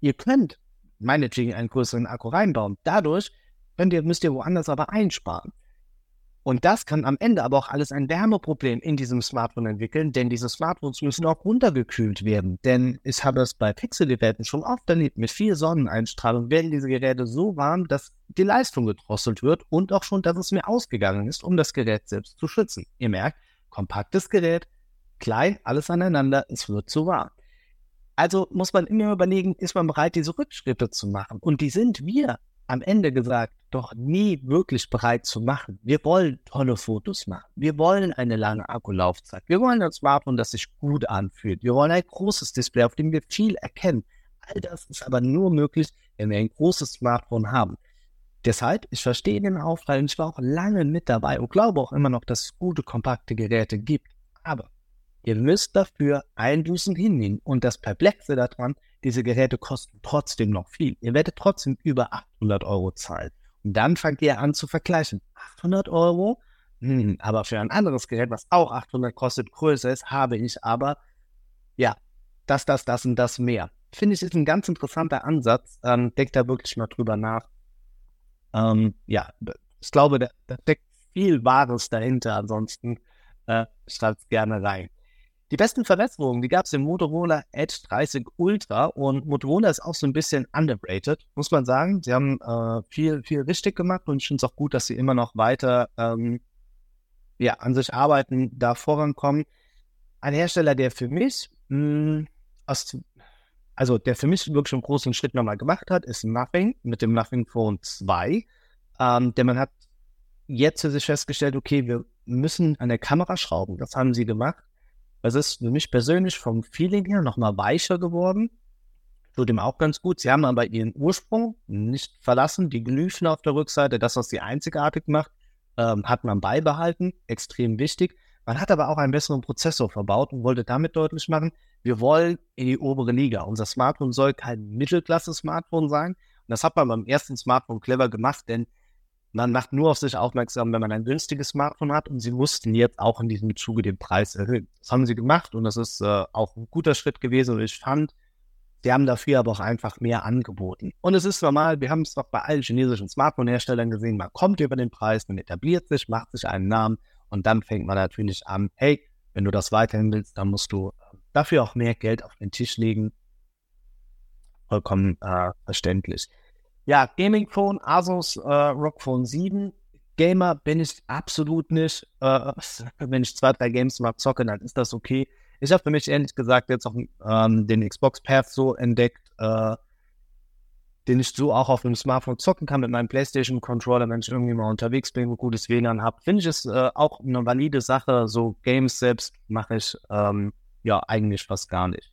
Ihr könnt meinetwegen einen größeren Akku reinbauen. Dadurch könnt ihr, müsst ihr woanders aber einsparen. Und das kann am Ende aber auch alles ein Wärmeproblem in diesem Smartphone entwickeln, denn diese Smartphones müssen auch runtergekühlt werden. Denn ich habe es bei Pixel-Geräten schon oft erlebt, mit viel Sonneneinstrahlung werden diese Geräte so warm, dass die Leistung gedrosselt wird und auch schon, dass es mir ausgegangen ist, um das Gerät selbst zu schützen. Ihr merkt, kompaktes Gerät, klein, alles aneinander, es wird zu warm. Also muss man immer überlegen, ist man bereit, diese Rückschritte zu machen? Und die sind wir am Ende gesagt, doch nie wirklich bereit zu machen. Wir wollen tolle Fotos machen. Wir wollen eine lange Akkulaufzeit. Wir wollen ein Smartphone, das sich gut anfühlt. Wir wollen ein großes Display, auf dem wir viel erkennen. All das ist aber nur möglich, wenn wir ein großes Smartphone haben. Deshalb, ich verstehe den Auftrag und ich war auch lange mit dabei und glaube auch immer noch, dass es gute, kompakte Geräte gibt. Aber ihr müsst dafür Einbußen hinnehmen. Und das Perplexe daran, diese Geräte kosten trotzdem noch viel. Ihr werdet trotzdem über 800 Euro zahlen. Und dann fangt ihr an zu vergleichen. 800 Euro? Hm, aber für ein anderes Gerät, was auch 800 kostet, größer ist, habe ich aber, ja, das, das, das und das mehr. Finde ich, ist ein ganz interessanter Ansatz. Ähm, denkt da wirklich mal drüber nach. Ähm, ja, ich glaube, da, da steckt viel Wahres dahinter. Ansonsten äh, schreibt es gerne rein. Die besten Verbesserungen, die gab es im Motorola Edge 30 Ultra und Motorola ist auch so ein bisschen underrated, muss man sagen. Sie haben äh, viel, viel richtig gemacht und ich finde es auch gut, dass sie immer noch weiter ähm, ja, an sich arbeiten, da vorankommen. Ein Hersteller, der für mich mh, hm, aus, also der für mich wirklich einen großen Schritt nochmal gemacht hat, ist Nothing mit dem Nothing Phone 2. Ähm, denn man hat jetzt für sich festgestellt, okay, wir müssen an der Kamera schrauben. Das haben sie gemacht. Es ist für mich persönlich vom Feeling her nochmal weicher geworden. Tut ihm auch ganz gut. Sie haben aber ihren Ursprung nicht verlassen. Die Glyphen auf der Rückseite, das, was sie einzigartig macht, ähm, hat man beibehalten. Extrem wichtig. Man hat aber auch einen besseren Prozessor verbaut und wollte damit deutlich machen, wir wollen in die obere Liga. Unser Smartphone soll kein Mittelklasse-Smartphone sein. Und das hat man beim ersten Smartphone clever gemacht, denn man macht nur auf sich aufmerksam, wenn man ein günstiges Smartphone hat und sie mussten jetzt auch in diesem Zuge den Preis erhöhen. Das haben sie gemacht und das ist äh, auch ein guter Schritt gewesen und ich fand, sie haben dafür aber auch einfach mehr angeboten. Und es ist normal, wir haben es doch bei allen chinesischen Smartphone-Herstellern gesehen, man kommt über den Preis, man etabliert sich, macht sich einen Namen und dann fängt man natürlich an, hey, wenn du das weiterhin willst, dann musst du äh, dafür auch mehr Geld auf den Tisch legen. Vollkommen äh, verständlich. Ja, Gaming Phone, Asus äh, ROG Phone 7. Gamer bin ich absolut nicht. Äh, wenn ich zwei, drei Games mal zocke, dann ist das okay. Ich habe für mich ehrlich gesagt jetzt auch ähm, den Xbox Path so entdeckt, äh, den ich so auch auf dem Smartphone zocken kann mit meinem PlayStation Controller, wenn ich irgendwie mal unterwegs bin und gutes WLAN habe. Finde ich es äh, auch eine valide Sache. So Games selbst mache ich ähm, ja eigentlich fast gar nicht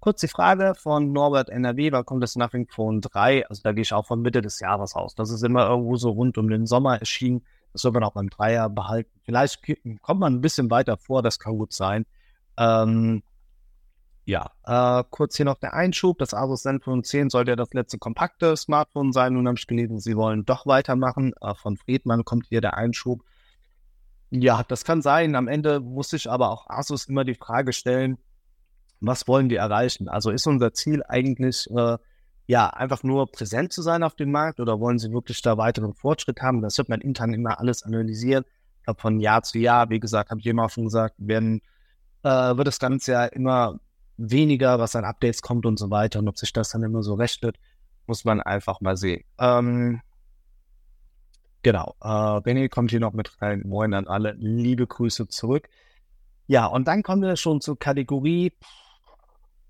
kurz die Frage von Norbert NRW, wann kommt das Nothing Phone 3? Also da gehe ich auch von Mitte des Jahres aus. Das ist immer irgendwo so rund um den Sommer erschienen. Das soll man auch beim Dreier behalten. Vielleicht kommt man ein bisschen weiter vor, das kann gut sein. Ähm, ja, äh, kurz hier noch der Einschub. Das Asus Zenfone 10 sollte ja das letzte kompakte Smartphone sein. Nun habe ich gelesen, sie wollen doch weitermachen. Äh, von Friedmann kommt hier der Einschub. Ja, das kann sein. Am Ende muss sich aber auch Asus immer die Frage stellen, was wollen wir erreichen? Also ist unser Ziel eigentlich, äh, ja, einfach nur präsent zu sein auf dem Markt oder wollen sie wirklich da weiteren Fortschritt haben? Das wird man intern immer alles analysieren. Ich glaube, von Jahr zu Jahr, wie gesagt, habe ich immer schon gesagt, werden, äh, wird das Ganze ja immer weniger, was an Updates kommt und so weiter. Und ob sich das dann immer so rechnet, muss man einfach mal sehen. Ähm, genau. Äh, René kommt hier noch mit rein. Moin an alle. Liebe Grüße zurück. Ja, und dann kommen wir schon zur Kategorie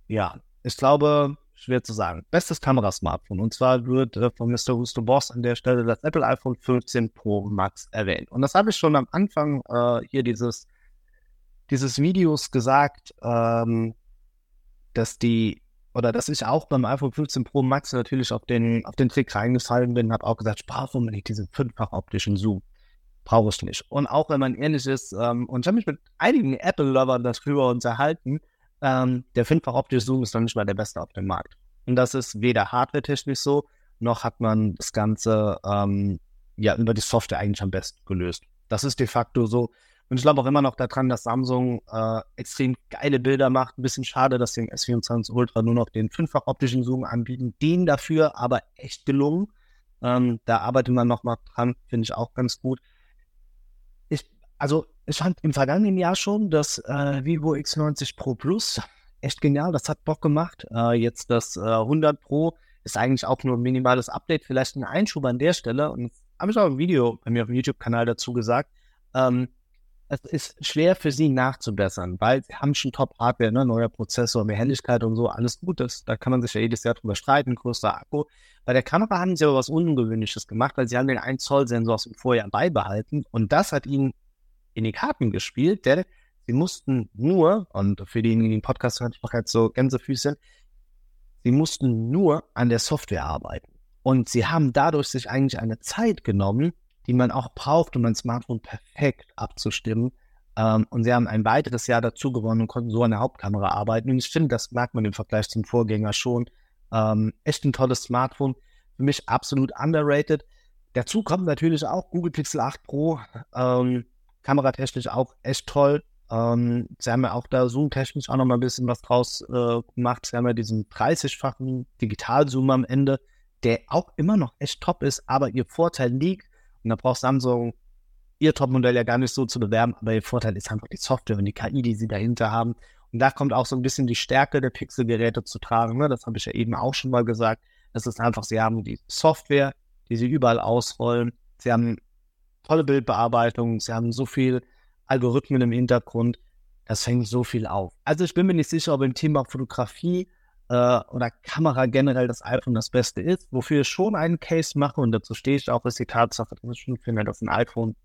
ja, ich glaube, schwer zu sagen. Bestes Kamerasmartphone. Und zwar wird äh, von Mr. Husto Boss an der Stelle das Apple iPhone 15 Pro Max erwähnt. Und das habe ich schon am Anfang äh, hier dieses, dieses Videos gesagt, ähm, dass die oder dass ich auch beim iPhone 15 Pro Max natürlich auf den, auf den Trick reingefallen bin, habe auch gesagt, sprach unbedingt diesen fünffach optischen Zoom. Brauche ich nicht. Und auch wenn man ehrlich ist, ähm, und ich habe mich mit einigen Apple-Lovern darüber unterhalten, ähm, der fünffach optische Zoom ist noch nicht mal der beste auf dem Markt. Und das ist weder hardware-technisch so, noch hat man das Ganze ähm, ja über die Software eigentlich am besten gelöst. das ist de facto so. Und ich glaube auch immer noch daran, dass Samsung äh, extrem geile Bilder macht. Ein bisschen schade, dass sie im S24 Ultra nur noch den fünffach optischen Zoom anbieten. Den dafür aber echt gelungen. Ähm, da arbeitet man noch mal dran, finde ich auch ganz gut. Ich, also ich fand im vergangenen Jahr schon das äh, Vivo X90 Pro Plus echt genial. Das hat Bock gemacht. Äh, jetzt das äh, 100 Pro ist eigentlich auch nur ein minimales Update, vielleicht ein Einschub an der Stelle. Und habe ich auch ein Video bei mir auf dem YouTube-Kanal dazu gesagt. Ähm, es ist schwer für sie nachzubessern, weil sie haben schon Top-Hardware, ne? neuer Prozessor, mehr Helligkeit und so, alles gut. Da kann man sich ja jedes Jahr drüber streiten, größer Akku. Bei der Kamera haben sie aber was Ungewöhnliches gemacht, weil sie haben den 1 Zoll Sensor aus dem Vorjahr beibehalten und das hat ihnen in die Karten gespielt, denn sie mussten nur, und für diejenigen, die den Podcast hören, ich mache jetzt so Gänsefüße, sie mussten nur an der Software arbeiten. Und sie haben dadurch sich eigentlich eine Zeit genommen, die man auch braucht, um ein Smartphone perfekt abzustimmen. Ähm, und sie haben ein weiteres Jahr dazu gewonnen und konnten so an der Hauptkamera arbeiten. Und ich finde, das merkt man im Vergleich zum Vorgänger schon. Ähm, echt ein tolles Smartphone. Für mich absolut underrated. Dazu kommt natürlich auch Google Pixel 8 Pro. Ähm, kameratechnisch auch echt toll. Ähm, sie haben ja auch da zoom-technisch auch noch mal ein bisschen was draus äh, gemacht. Sie haben ja diesen 30-fachen Digital-Zoom am Ende, der auch immer noch echt top ist, aber ihr Vorteil liegt, und da braucht Samsung ihr Topmodell ja gar nicht so zu bewerben, aber ihr Vorteil ist einfach die Software und die KI, die sie dahinter haben. Und da kommt auch so ein bisschen die Stärke der Pixel-Geräte zu tragen. Ne? Das habe ich ja eben auch schon mal gesagt. Es ist einfach, sie haben die Software, die sie überall ausrollen. Sie haben tolle Bildbearbeitung, sie haben so viel Algorithmen im Hintergrund. Das fängt so viel auf. Also ich bin mir nicht sicher, ob im Thema Fotografie äh, oder Kamera generell das iPhone das Beste ist. Wofür ich schon einen Case mache, und dazu stehe ich auch, ist die Tatsache, dass ich schon finde, dass ein iPhone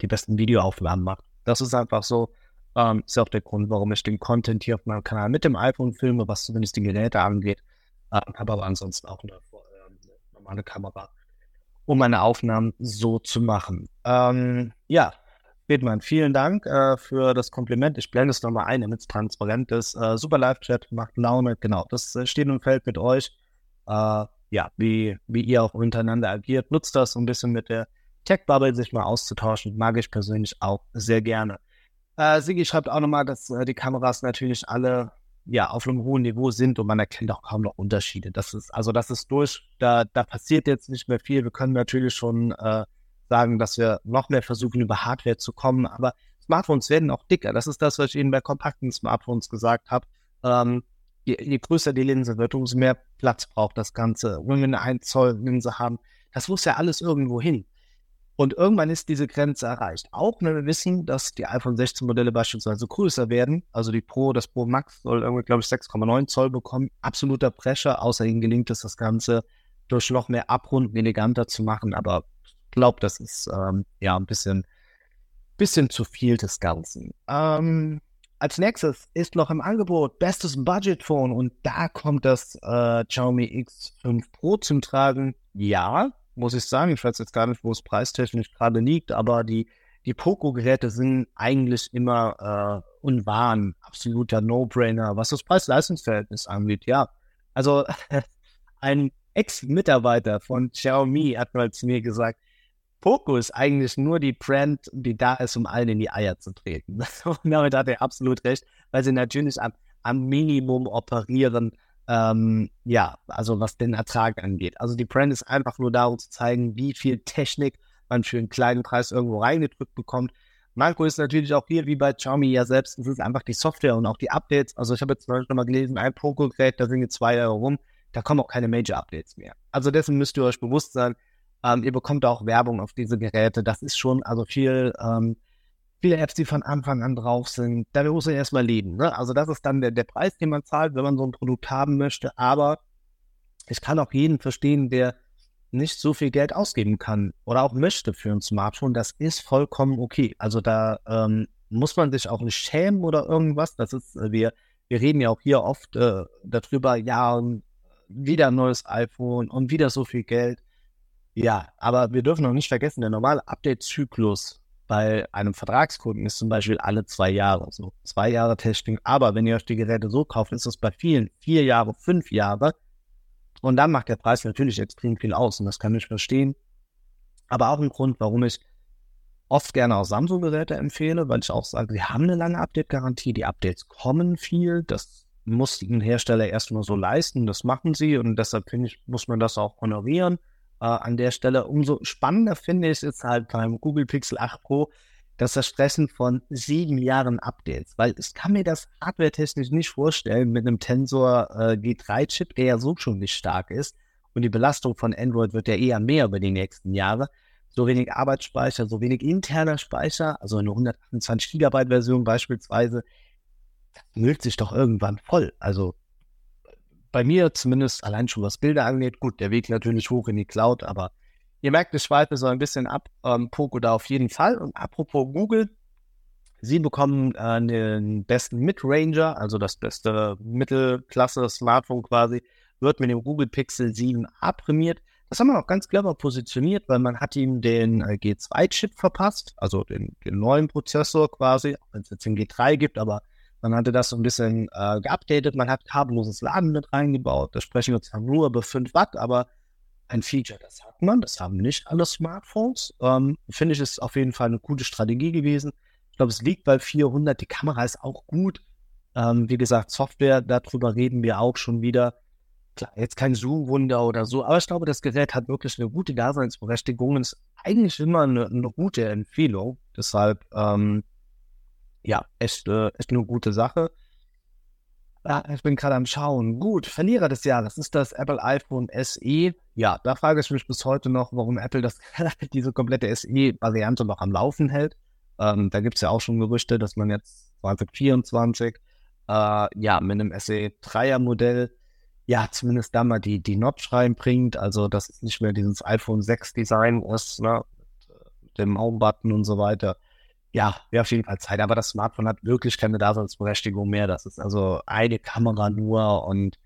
die besten Videoaufnahmen macht. Das ist einfach so. Ähm, ist auch der Grund, warum ich den Content hier auf meinem Kanal mit dem iPhone filme, was zumindest die Geräte angeht. Ähm, Habe aber ansonsten auch eine, äh, eine, normale Kamera, um meine Aufnahmen so zu machen. Ähm, ja, Bethmann, vielen Dank äh, für das Kompliment. Ich blende es nochmal ein, damit es transparent ist. Äh, super Live-Chat, macht Laune, genau. Das äh, steht und fällt mit euch. Äh, ja, wie, wie ihr auch untereinander agiert. Nutzt das, um ein bisschen mit der Tech-Bubble sich mal auszutauschen. Mag ich persönlich auch sehr gerne. Äh, Sigi schreibt auch nochmal, dass äh, die Kameras natürlich alle ja, auf einem hohen Niveau sind und man erkennt auch kaum noch Unterschiede. Das ist, also das ist durch, da, da passiert jetzt nicht mehr viel. Wir können natürlich schon äh, sagen, dass wir noch mehr versuchen, über Hardware zu kommen. Aber Smartphones werden auch dicker. Das ist das, was ich Ihnen bei kompakten Smartphones gesagt habe. Ähm, je, je, größer die Linse wird, umso mehr Platz braucht das Ganze. Wenn wir eine 1 Zoll Linse haben, das muss ja alles irgendwo hin. Und irgendwann ist diese Grenze erreicht. Auch wenn wir wissen, dass die iPhone 16 Modelle beispielsweise größer werden. Also die Pro, das Pro Max soll irgendwie, glaube ich, 6,9 Zoll bekommen. Absoluter Pressure. Außer ihnen gelingt es, das Ganze durch noch mehr Abrunden eleganter zu machen. Aber glaube, das ist ähm, ja ein bisschen, bisschen zu viel des Ganzen. Ähm, als nächstes ist noch im Angebot bestes Budget-Phone und da kommt das äh, Xiaomi X5 Pro zum Tragen. Ja, muss ich sagen. Ich weiß jetzt gar nicht, wo es preistechnisch gerade liegt, aber die, die Poco-Geräte sind eigentlich immer äh, und waren absoluter No-Brainer, was das Preis-Leistungs-Verhältnis angeht. Ja, also ein Ex-Mitarbeiter von Xiaomi hat mal zu mir gesagt, Poco ist eigentlich nur die Brand, die da ist, um allen in die Eier zu treten. Und damit hat er absolut recht, weil sie natürlich am, am Minimum operieren, ähm, ja, also was den Ertrag angeht. Also die Brand ist einfach nur da, um zu zeigen, wie viel Technik man für einen kleinen Preis irgendwo reingedrückt bekommt. Marco ist natürlich auch hier, wie bei Xiaomi ja selbst, es ist einfach die Software und auch die Updates. Also ich habe jetzt zum Beispiel mal gelesen, ein Poco-Gerät, da sind jetzt zwei Jahre rum, da kommen auch keine Major-Updates mehr. Also dessen müsst ihr euch bewusst sein, ähm, ihr bekommt auch Werbung auf diese Geräte. Das ist schon also viel, ähm, viele Apps, die von Anfang an drauf sind. Da muss man erstmal leben. Ne? Also das ist dann der, der Preis, den man zahlt, wenn man so ein Produkt haben möchte. Aber ich kann auch jeden verstehen, der nicht so viel Geld ausgeben kann oder auch möchte für ein Smartphone. Das ist vollkommen okay. Also da ähm, muss man sich auch nicht schämen oder irgendwas. Das ist, äh, wir, wir reden ja auch hier oft äh, darüber, ja, wieder ein neues iPhone und wieder so viel Geld. Ja, aber wir dürfen noch nicht vergessen, der normale Update-Zyklus bei einem Vertragskunden ist zum Beispiel alle zwei Jahre, so zwei Jahre Testing. Aber wenn ihr euch die Geräte so kauft, ist das bei vielen vier Jahre, fünf Jahre. Und dann macht der Preis natürlich extrem viel aus und das kann ich verstehen. Aber auch ein Grund, warum ich oft gerne auch Samsung-Geräte empfehle, weil ich auch sage, sie haben eine lange Update-Garantie, die Updates kommen viel, das muss ein Hersteller erstmal so leisten, das machen sie und deshalb finde ich, muss man das auch honorieren. Äh, an der Stelle. Umso spannender finde ich es halt beim Google Pixel 8 Pro, das Versprechen von sieben Jahren Updates, weil ich kann mir das hardware-technisch nicht vorstellen mit einem Tensor äh, G3-Chip, der ja so schon nicht stark ist. Und die Belastung von Android wird ja eher mehr über die nächsten Jahre, so wenig Arbeitsspeicher, so wenig interner Speicher, also eine 128 Gigabyte Version beispielsweise, das müllt sich doch irgendwann voll. Also bei mir zumindest allein schon was Bilder angeht, gut, der Weg natürlich hoch in die Cloud, aber ihr merkt, ich schweife so ein bisschen ab, ähm, Poco da auf jeden Fall. Und apropos Google, Sie bekommen äh, den besten Midranger, also das beste Mittelklasse-Smartphone quasi, wird mit dem Google Pixel 7a prämiert. Das haben wir auch ganz clever positioniert, weil man hat ihm den äh, G2-Chip verpasst, also den, den, neuen Prozessor quasi, auch wenn es jetzt den G3 gibt, aber man hatte das so ein bisschen äh, geupdatet, man hat kabelloses Laden mit reingebaut. Da sprechen wir zwar nur über 5 Watt, aber ein Feature, das hat man, das haben nicht alle Smartphones. Ähm, Finde ich, ist auf jeden Fall eine gute Strategie gewesen. Ich glaube, es liegt bei 400, die Kamera ist auch gut. Ähm, wie gesagt, Software, darüber reden wir auch schon wieder. Klar, jetzt kein Zoom-Wunder oder so, aber ich glaube, das Gerät hat wirklich eine gute Daseinsberechtigung und ist eigentlich immer eine, eine gute Empfehlung. Deshalb, ähm, ja, echt, äh, echt eine gute Sache. Ah, ich bin gerade am Schauen. Gut, Verlierer des Jahres ist das Apple iPhone SE. Ja, da frage ich mich bis heute noch, warum Apple das, diese komplette SE-Variante noch am Laufen hält. Ähm, da gibt es ja auch schon Gerüchte, dass man jetzt 2024 äh, ja mit einem SE 3er Modell ja, zumindest da mal die, die Notch reinbringt, also dass es nicht mehr dieses iPhone 6 Design ist, ne, mit dem Home-Button und so weiter. Ja, wäre auf jeden Fall Zeit, aber das Smartphone hat wirklich keine Daseinsberechtigung mehr. Das ist also eine Kamera nur und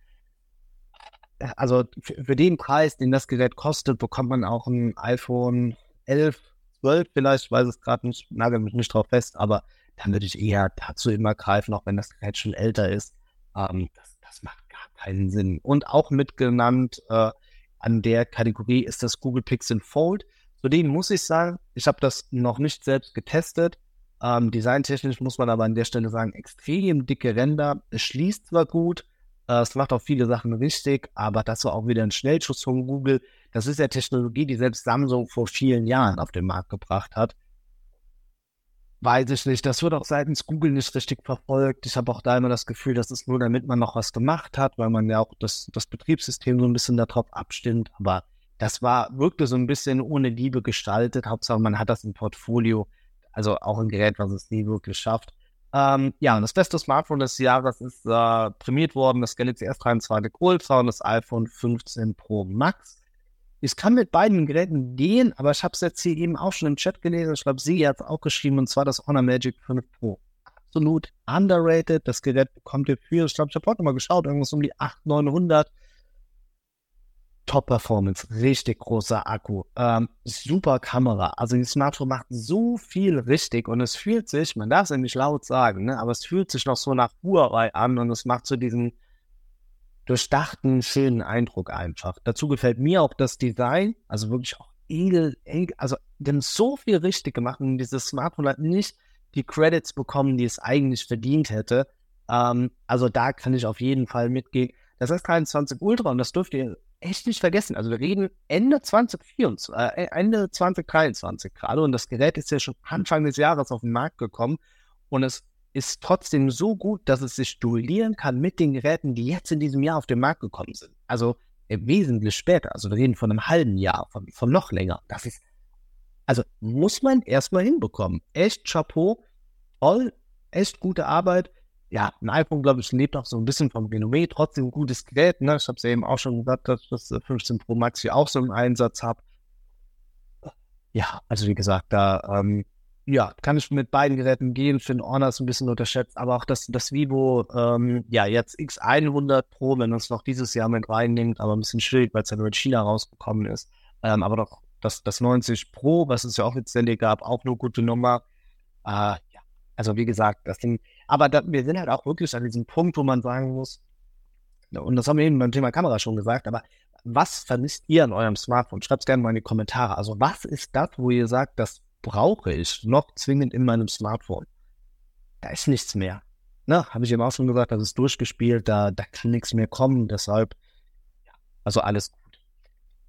also für, für den Preis, den das Gerät kostet, bekommt man auch ein iPhone 11, 12 vielleicht, ich weiß es gerade nicht, nagel mich nicht drauf fest, aber dann würde ich eher dazu immer greifen, auch wenn das Gerät schon älter ist. Ähm, das, das macht keinen Sinn. Und auch mitgenannt äh, an der Kategorie ist das Google Pixel Fold. Zudem muss ich sagen, ich habe das noch nicht selbst getestet. Ähm, designtechnisch muss man aber an der Stelle sagen, extrem dicke Ränder. Es schließt zwar gut, äh, es macht auch viele Sachen richtig, aber das war auch wieder ein Schnellschuss von Google. Das ist ja Technologie, die selbst Samsung vor vielen Jahren auf den Markt gebracht hat. Weiß ich nicht. Das wird auch seitens Google nicht richtig verfolgt. Ich habe auch da immer das Gefühl, das ist nur, damit man noch was gemacht hat, weil man ja auch das, das Betriebssystem so ein bisschen darauf abstimmt. Aber das war, wirkte so ein bisschen ohne Liebe gestaltet. Hauptsache, man hat das im Portfolio. Also auch ein Gerät, was es nie wirklich schafft. Ähm, ja, und das beste Smartphone des Jahres ist äh, prämiert worden, das Galaxy S23 Ultra und das iPhone 15 Pro Max. Ich kann mit beiden Geräten gehen, aber ich habe es jetzt hier eben auch schon im Chat gelesen. Ich glaube, sie hat es auch geschrieben, und zwar das Honor Magic 5 Pro. Absolut underrated. Das Gerät bekommt ihr für, ich glaube, ich habe heute mal geschaut, irgendwas um die 800, 900. Top-Performance, richtig großer Akku, ähm, super Kamera. Also die Smartphone macht so viel richtig und es fühlt sich, man darf es ja nicht laut sagen, ne, aber es fühlt sich noch so nach Huawei an und es macht so diesen durchdachten, schönen Eindruck einfach. Dazu gefällt mir auch das Design, also wirklich auch edel, also denn so viel richtig gemacht und dieses Smartphone hat nicht die Credits bekommen, die es eigentlich verdient hätte. Ähm, also da kann ich auf jeden Fall mitgehen. Das ist 23 Ultra und das dürft ihr echt nicht vergessen. Also wir reden Ende 2024, äh, Ende 2023 gerade und das Gerät ist ja schon Anfang des Jahres auf den Markt gekommen und es ist trotzdem so gut, dass es sich duellieren kann mit den Geräten, die jetzt in diesem Jahr auf den Markt gekommen sind. Also wesentlich später. Also wir reden von einem halben Jahr, von, von noch länger. Das ist, also muss man erstmal hinbekommen. Echt Chapeau, toll, echt gute Arbeit. Ja, ein iPhone, glaube ich, lebt auch so ein bisschen vom Renommee, trotzdem ein gutes Gerät. Ne? Ich habe es ja eben auch schon gesagt, dass ich das 15 Pro Max hier auch so im Einsatz habe. Ja, also wie gesagt, da ähm, ja, kann ich mit beiden Geräten gehen. Für den Honor ist ein bisschen unterschätzt, aber auch das, das Vivo, ähm, ja, jetzt X100 Pro, wenn man es noch dieses Jahr mit reinnimmt, aber ein bisschen schwierig, weil es ja nur in China rausgekommen ist. Ähm, aber doch das, das 90 Pro, was es ja offiziell gab, auch eine gute Nummer. Äh, also wie gesagt, das sind, aber da, wir sind halt auch wirklich an diesem Punkt, wo man sagen muss, und das haben wir eben beim Thema Kamera schon gesagt, aber was vermisst ihr an eurem Smartphone? Schreibt es gerne mal in die Kommentare. Also was ist das, wo ihr sagt, das brauche ich noch zwingend in meinem Smartphone? Da ist nichts mehr. Ne, habe ich eben auch schon gesagt, das ist durchgespielt, da, da kann nichts mehr kommen, deshalb, ja, also alles gut.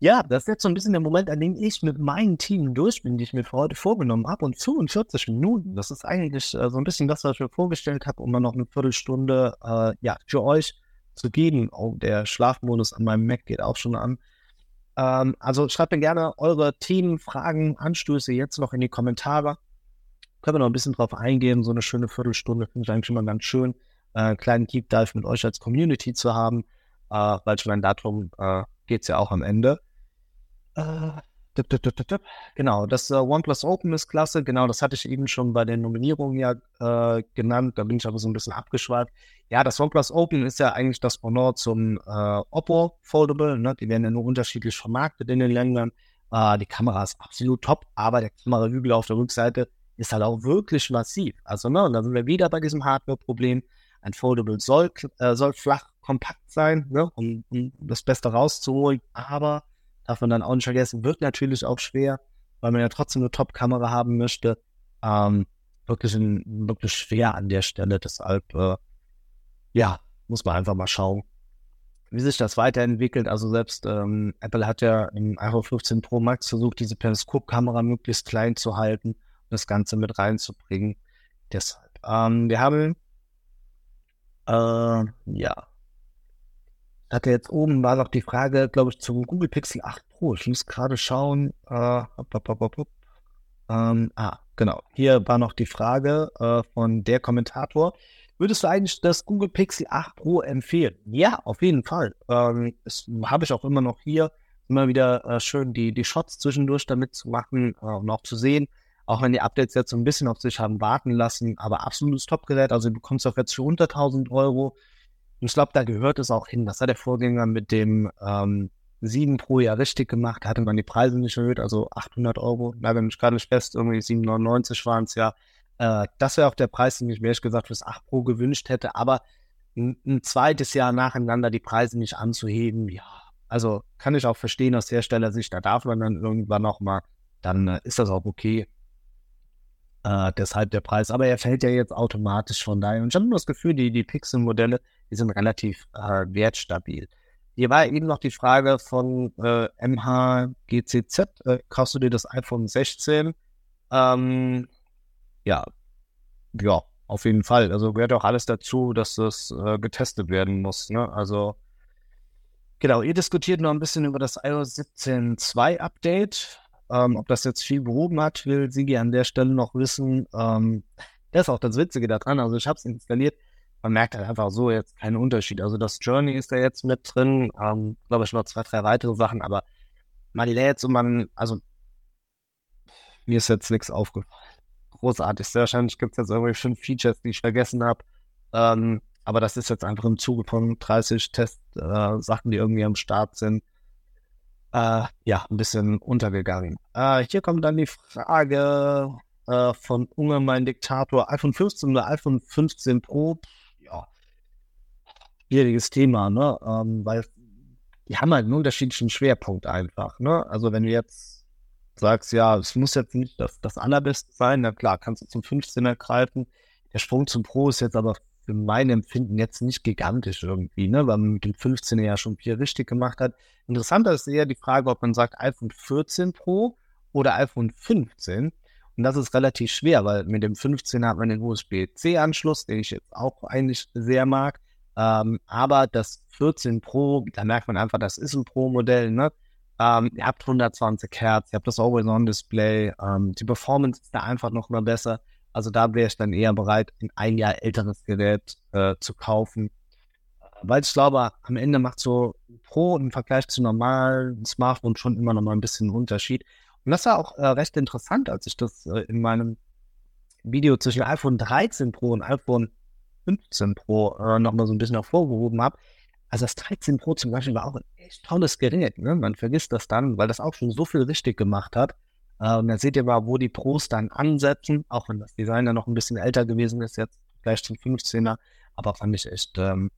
Ja, das ist jetzt so ein bisschen der Moment, an dem ich mit meinem Team durch bin, die ich mir für heute vorgenommen habe. Und 45 Minuten, das ist eigentlich äh, so ein bisschen das, was ich mir vorgestellt habe, um dann noch eine Viertelstunde äh, ja, für euch zu geben. Oh, der Schlafmodus an meinem Mac geht auch schon an. Ähm, also schreibt mir gerne eure Themen, Fragen, Anstöße jetzt noch in die Kommentare. Können wir noch ein bisschen drauf eingehen. So eine schöne Viertelstunde finde ich eigentlich immer ganz schön. Äh, kleinen Deep Dive mit euch als Community zu haben, äh, weil ich meine, darum äh, geht es ja auch am Ende. Äh, genau, das äh, OnePlus Open ist klasse. Genau, das hatte ich eben schon bei den Nominierungen ja äh, genannt. Da bin ich aber so ein bisschen abgeschweift. Ja, das OnePlus Open ist ja eigentlich das Pendant zum äh, Oppo Foldable. Ne? Die werden ja nur unterschiedlich vermarktet in den Ländern. Äh, die Kamera ist absolut top, aber der Kamerahügel auf der Rückseite ist halt auch wirklich massiv. Also, ne, und da sind wir wieder bei diesem Hardware-Problem. Ein Foldable soll, äh, soll flach, kompakt sein, ne, um, um das Beste rauszuholen, aber darf man dann auch nicht vergessen, wird natürlich auch schwer, weil man ja trotzdem eine Top-Kamera haben möchte. Ähm, wirklich, ein, wirklich schwer an der Stelle. Deshalb, äh, ja, muss man einfach mal schauen, wie sich das weiterentwickelt. Also selbst ähm, Apple hat ja im iPhone 15 Pro Max versucht, diese Periskopkamera möglichst klein zu halten und das Ganze mit reinzubringen. Deshalb, ähm, wir haben, äh, ja, hatte jetzt oben war noch die Frage, glaube ich, zum Google Pixel 8 Pro. Ich muss gerade schauen. Äh, hopp, hopp, hopp. Ähm, ah, genau. Hier war noch die Frage äh, von der Kommentator. Würdest du eigentlich das Google Pixel 8 Pro empfehlen? Ja, auf jeden Fall. Ähm, das habe ich auch immer noch hier. Immer wieder äh, schön die, die Shots zwischendurch damit zu machen äh, und auch zu sehen. Auch wenn die Updates jetzt so ein bisschen auf sich haben warten lassen, aber absolutes Top-Gerät. Also du bekommst auch jetzt für unter 1000 Euro und ich glaube, da gehört es auch hin. Das hat der Vorgänger mit dem ähm, 7 Pro ja richtig gemacht. Da hatte man die Preise nicht erhöht, also 800 Euro. Nagel mich gerade nicht fest, irgendwie 799 waren es ja. Äh, das wäre auch der Preis, den ich mir ehrlich gesagt fürs 8 Pro gewünscht hätte. Aber ein, ein zweites Jahr nacheinander die Preise nicht anzuheben, ja. Also kann ich auch verstehen aus Herstellersicht, da darf man dann irgendwann nochmal, dann äh, ist das auch okay. Äh, deshalb der Preis. Aber er fällt ja jetzt automatisch von daher. Und ich habe nur das Gefühl, die, die Pixel-Modelle, die sind relativ äh, wertstabil. Hier war eben noch die Frage von äh, MHGCZ. Äh, kaufst du dir das iPhone 16? Ähm, ja, ja, auf jeden Fall. Also gehört auch alles dazu, dass das äh, getestet werden muss. Ne? Also genau, ihr diskutiert noch ein bisschen über das iOS 17.2 Update. Ähm, ob das jetzt viel behoben hat, will Sigi an der Stelle noch wissen. Ähm, das ist auch das Witzige daran. Also ich habe es installiert. Man merkt halt einfach so jetzt keinen Unterschied. Also das Journey ist da jetzt mit drin. Ähm, glaube ich noch zwei, drei weitere Sachen. Aber man lädt und man, also mir ist jetzt nichts aufgefallen. Großartig. Sehr wahrscheinlich gibt es jetzt irgendwie fünf Features, die ich vergessen habe. Ähm, aber das ist jetzt einfach im Zuge von 30 Test-Sachen, äh, die irgendwie am Start sind äh, ja, ein bisschen untergegangen. Äh, hier kommt dann die Frage äh, von Unge, mein Diktator, iPhone 15 oder iPhone 15 Pro. Schwieriges Thema, ne? Ähm, weil die haben halt einen unterschiedlichen Schwerpunkt einfach, ne? Also wenn du jetzt sagst, ja, es muss jetzt nicht das, das Allerbeste sein, na klar, kannst du zum 15er greifen. Der Sprung zum Pro ist jetzt aber für mein Empfinden jetzt nicht gigantisch irgendwie, ne? weil man mit dem 15er ja schon viel richtig gemacht hat. Interessanter ist eher die Frage, ob man sagt iPhone 14 Pro oder iPhone 15. Und das ist relativ schwer, weil mit dem 15 hat man den USB-C-Anschluss, den ich jetzt auch eigentlich sehr mag. Ähm, aber das 14 Pro, da merkt man einfach, das ist ein Pro-Modell. Ne? Ähm, ihr habt 120 Hertz, ihr habt das Always-On-Display, ähm, die Performance ist da einfach noch mal besser. Also da wäre ich dann eher bereit, ein ein Jahr älteres Gerät äh, zu kaufen. Weil ich glaube, am Ende macht so Pro im Vergleich zu normalen Smartphone schon immer noch mal ein bisschen einen Unterschied. Und das war auch äh, recht interessant, als ich das äh, in meinem Video zwischen iPhone 13 Pro und iPhone 15 Pro äh, noch mal so ein bisschen hervorgehoben habe. Also das 13 Pro zum Beispiel war auch ein echt tolles Gerät. Ne? Man vergisst das dann, weil das auch schon so viel richtig gemacht hat. Äh, und da seht ihr mal, wo die Pros dann ansetzen, auch wenn das Design dann noch ein bisschen älter gewesen ist, jetzt gleich zum 15er. Aber fand ich echt, ähm,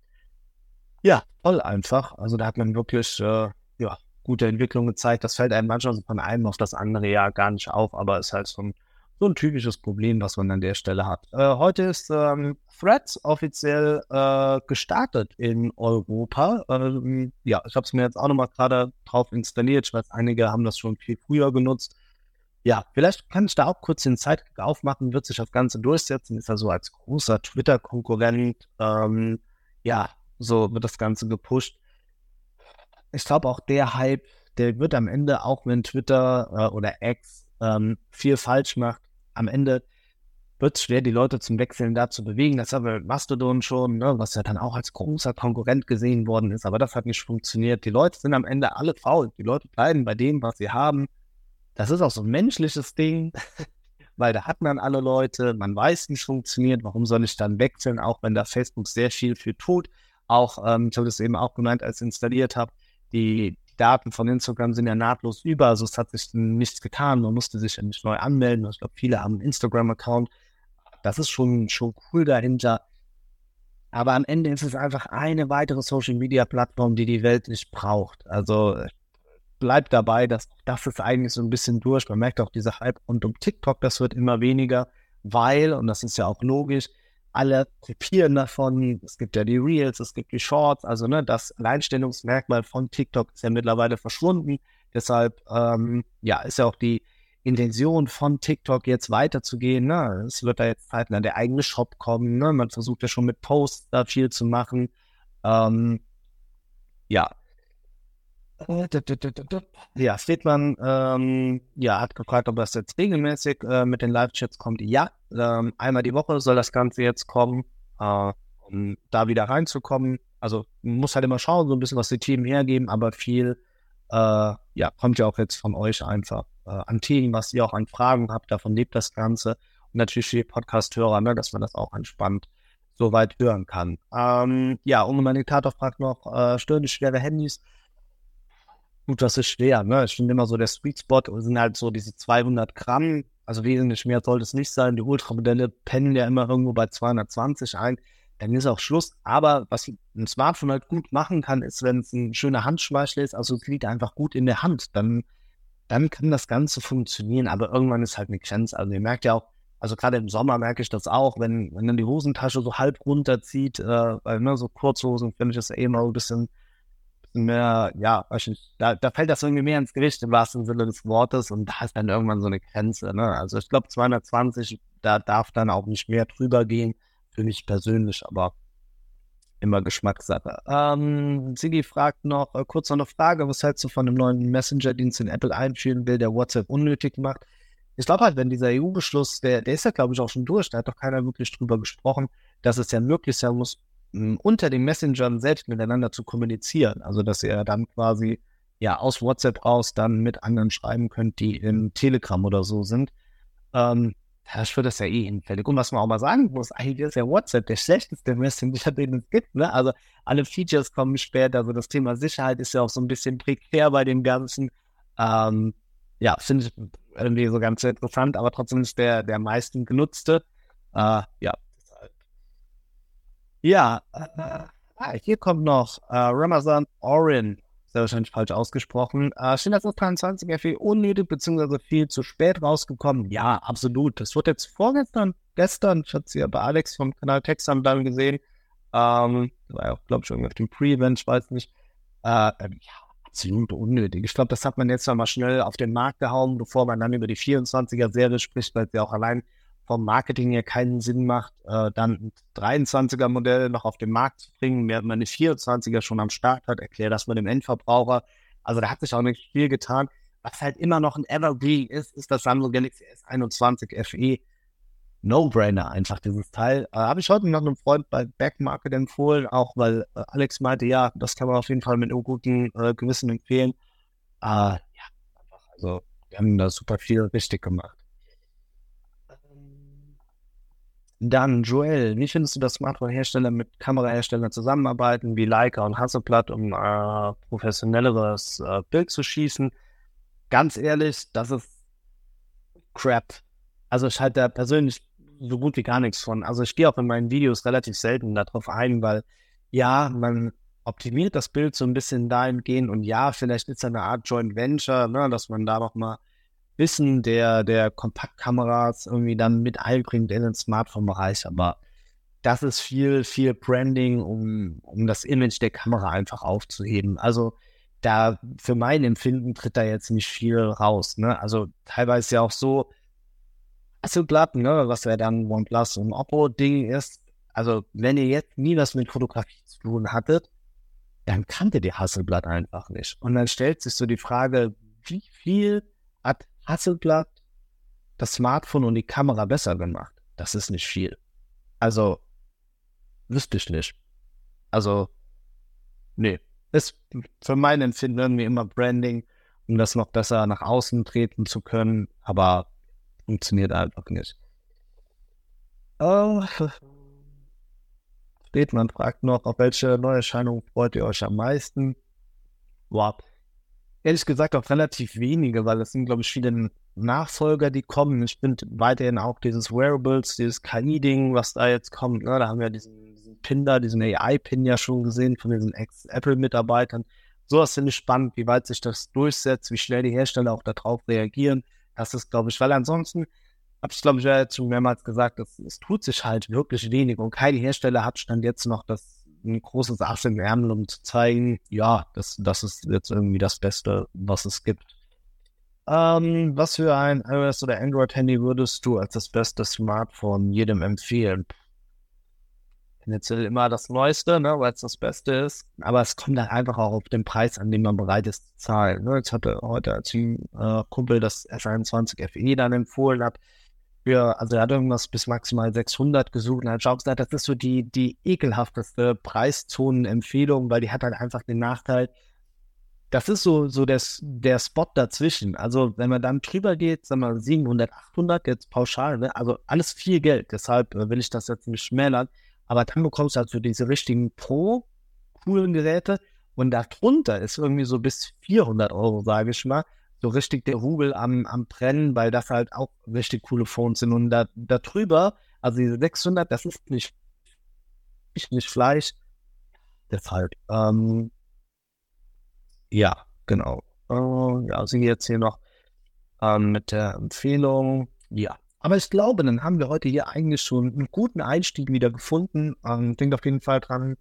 ja, toll einfach. Also da hat man wirklich, äh, ja, gute Entwicklung gezeigt. Das fällt einem manchmal von einem auf das andere Jahr gar nicht auf, aber ist halt so ein, so ein typisches Problem, was man an der Stelle hat. Äh, heute ist ähm, Threads offiziell äh, gestartet in Europa. Ähm, ja, ich habe es mir jetzt auch nochmal gerade drauf installiert. Ich weiß, einige haben das schon viel früher genutzt. Ja, vielleicht kann ich da auch kurz den Zeitkick aufmachen, wird sich das Ganze durchsetzen, ist er so als großer Twitter-Konkurrent. Ähm, ja, so wird das Ganze gepusht. Ich glaube auch der Hype, der wird am Ende, auch wenn Twitter äh, oder X ähm, viel falsch macht, am Ende wird es schwer, die Leute zum Wechseln da zu bewegen. Das haben wir mit Mastodon schon, ne, was ja dann auch als großer Konkurrent gesehen worden ist. Aber das hat nicht funktioniert. Die Leute sind am Ende alle faul. Die Leute bleiben bei dem, was sie haben. Das ist auch so ein menschliches Ding, weil da hat man alle Leute. Man weiß, wie es funktioniert. Warum soll ich dann wechseln, auch wenn da Facebook sehr viel für tut? Auch, ähm, ich habe das eben auch gemeint, als ich installiert habe, die, Daten von Instagram sind ja nahtlos über, also es hat sich nichts getan, man musste sich ja nicht neu anmelden. Ich glaube, viele haben einen Instagram-Account. Das ist schon, schon cool dahinter. Aber am Ende ist es einfach eine weitere Social-Media-Plattform, die die Welt nicht braucht. Also bleibt dabei, dass das ist eigentlich so ein bisschen durch. Man merkt auch diese Hype rund um TikTok, das wird immer weniger, weil, und das ist ja auch logisch, alle kopieren davon. Es gibt ja die Reels, es gibt die Shorts. Also ne, das Alleinstellungsmerkmal von TikTok ist ja mittlerweile verschwunden. Deshalb ähm, ja ist ja auch die Intention von TikTok jetzt weiterzugehen. Ne? Es wird da jetzt zeitnah der eigene Shop kommen. Ne? Man versucht ja schon mit Posts da viel zu machen. Ähm, ja. Ja, Stehtmann ähm, ja, hat gefragt, ob das jetzt regelmäßig äh, mit den Live-Chats kommt. Ja, ähm, einmal die Woche soll das Ganze jetzt kommen, äh, um da wieder reinzukommen. Also man muss halt immer schauen, so ein bisschen, was die Themen hergeben, aber viel äh, ja, kommt ja auch jetzt von euch einfach äh, an Themen, was ihr auch an Fragen habt, davon lebt das Ganze. Und natürlich die Podcast-Hörer, ne, dass man das auch entspannt soweit hören kann. Ähm, ja, und mein Diktator fragt noch, äh, stören die schwere Handys? Gut, das ist schwer, ne? Ich finde immer so, der Sweet Spot sind halt so diese 200 Gramm, also wesentlich mehr sollte es nicht sein. Die Ultramodelle pennen ja immer irgendwo bei 220 ein. Dann ist auch Schluss. Aber was ein Smartphone halt gut machen kann, ist, wenn es ein schöner Handschmeichel ist, also es liegt einfach gut in der Hand, dann, dann kann das Ganze funktionieren. Aber irgendwann ist halt eine Grenze. Also ihr merkt ja auch, also gerade im Sommer merke ich das auch, wenn, wenn dann die Hosentasche so halb runterzieht, äh, weil ne, so Kurzhosen finde ich das eh immer ein bisschen mehr, ja, da, da fällt das irgendwie mehr ins Gewicht im wahrsten Sinne des Wortes und da ist dann irgendwann so eine Grenze. Ne? Also ich glaube 220, da darf dann auch nicht mehr drüber gehen, für mich persönlich, aber immer Geschmackssache. Ähm, Sigi fragt noch, äh, kurz noch eine Frage, was hältst du von dem neuen Messenger-Dienst, den Apple einführen will, der WhatsApp unnötig macht? Ich glaube halt, wenn dieser EU-Beschluss, der, der ist ja glaube ich auch schon durch, da hat doch keiner wirklich drüber gesprochen, dass es ja möglich sein muss, unter den Messengern selbst miteinander zu kommunizieren. Also dass ihr dann quasi ja aus WhatsApp raus dann mit anderen schreiben könnt, die in Telegram oder so sind. Ähm, das wird das ja eh hinfällig. Und was man auch mal sagen muss, eigentlich ist ja WhatsApp der schlechteste Messenger, den es gibt. Ne? Also alle Features kommen später. Also das Thema Sicherheit ist ja auch so ein bisschen prekär bei dem Ganzen. Ähm, ja, finde ich irgendwie so ganz interessant, aber trotzdem ist der der meisten genutzte. Äh, ja, ja, äh, ah, hier kommt noch äh, Ramazan Orin. Sehr wahrscheinlich falsch ausgesprochen. Äh, Schindler 23 FE unnötig bzw. viel zu spät rausgekommen. Ja, absolut. Das wurde jetzt vorgestern, gestern, ich hatte es ja bei Alex vom Kanal Texan dann gesehen. Ähm, war ja auch, glaube ich, irgendwie auf dem Pre-Event, ich weiß nicht. Äh, ähm, ja, absolut unnötig. Ich glaube, das hat man jetzt mal schnell auf den Markt gehauen, bevor man dann über die 24er-Serie spricht, weil sie auch allein vom Marketing her keinen Sinn macht, äh, dann ein 23er Modell noch auf den Markt zu bringen, während man eine 24er schon am Start hat, erklärt das mal dem Endverbraucher. Also da hat sich auch nicht viel getan. Was halt immer noch ein Evergreen ist, ist das Samsung Galaxy S21 FE. No-Brainer einfach, dieses Teil. Äh, Habe ich heute noch einem Freund bei Backmarket empfohlen, auch weil äh, Alex meinte, ja, das kann man auf jeden Fall mit einem guten äh, Gewissen empfehlen. Äh, ja, einfach, also wir haben da super viel richtig gemacht. Dann, Joel, wie findest du, dass Smartphone-Hersteller mit Kameraherstellern zusammenarbeiten, wie Leica und Hasselblatt, um äh, professionelleres äh, Bild zu schießen? Ganz ehrlich, das ist Crap. Also ich halte da persönlich so gut wie gar nichts von. Also ich gehe auch in meinen Videos relativ selten darauf ein, weil ja, man, optimiert das Bild so ein bisschen dahingehend und ja, vielleicht ist es eine Art Joint Venture, ne, dass man da nochmal Wissen der, der Kompaktkameras irgendwie dann mit einbringt in den Smartphone-Bereich, aber das ist viel, viel Branding, um, um das Image der Kamera einfach aufzuheben. Also da für mein Empfinden tritt da jetzt nicht viel raus. Ne? Also teilweise ja auch so, glatt, ne, was ja dann OnePlus und Oppo-Ding ist. Also wenn ihr jetzt nie was mit Fotografie zu tun hattet, dann kannte die Hasselblatt einfach nicht. Und dann stellt sich so die Frage, wie viel hat Hasselblatt das Smartphone und die Kamera besser gemacht? Das ist nicht viel. Also, wüsste ich nicht. Also, nee. Ist für mein Empfinden irgendwie immer Branding, um das noch besser nach außen treten zu können, aber funktioniert einfach nicht. Oh, man fragt noch, auf welche Neuerscheinung freut ihr euch am meisten? Wow. Ehrlich gesagt auf relativ wenige, weil es sind, glaube ich, viele Nachfolger, die kommen. Ich finde weiterhin auch dieses Wearables, dieses KI-Ding, was da jetzt kommt. Ne? Da haben wir diesen, diesen Pin da, diesen AI-Pin ja schon gesehen von diesen Ex-Apple-Mitarbeitern. Sowas finde ich spannend, wie weit sich das durchsetzt, wie schnell die Hersteller auch darauf reagieren. Das ist, glaube ich, weil ansonsten habe ich, glaube ich, ja jetzt schon mehrmals gesagt, es, es tut sich halt wirklich wenig und kein Hersteller hat stand jetzt noch das ein großes Ass im Ärmel, um zu zeigen, ja, das, das ist jetzt irgendwie das Beste, was es gibt. Ähm, was für ein iOS oder Android-Handy würdest du als das beste Smartphone jedem empfehlen? Tendenziell immer das Neueste, ne, weil es das Beste ist. Aber es kommt dann einfach auch auf den Preis an, den man bereit ist zu zahlen. Ne? Jetzt hatte heute als ein äh, Kumpel das S21 FE dann empfohlen hat, für, also er hat irgendwas bis maximal 600 gesucht und hat auch gesagt, das ist so die, die ekelhafteste Preiszonenempfehlung, weil die hat halt einfach den Nachteil, das ist so, so des, der Spot dazwischen. Also wenn man dann drüber geht, sagen wir 700, 800 jetzt pauschal, ne? also alles viel Geld, deshalb äh, will ich das jetzt nicht schmälern, aber dann bekommst du halt so diese richtigen Pro coolen Geräte und darunter ist irgendwie so bis 400 Euro, sage ich mal, so richtig der Rubel am, am Brennen, weil das halt auch richtig coole Phones sind. Und da, da drüber, also diese 600, das ist nicht, nicht Fleisch. Deshalb, ähm, ja, genau. Äh, ja, sind jetzt hier noch ähm, mit der Empfehlung. Ja, aber ich glaube, dann haben wir heute hier eigentlich schon einen guten Einstieg wieder gefunden. Ähm, denkt auf jeden Fall dran,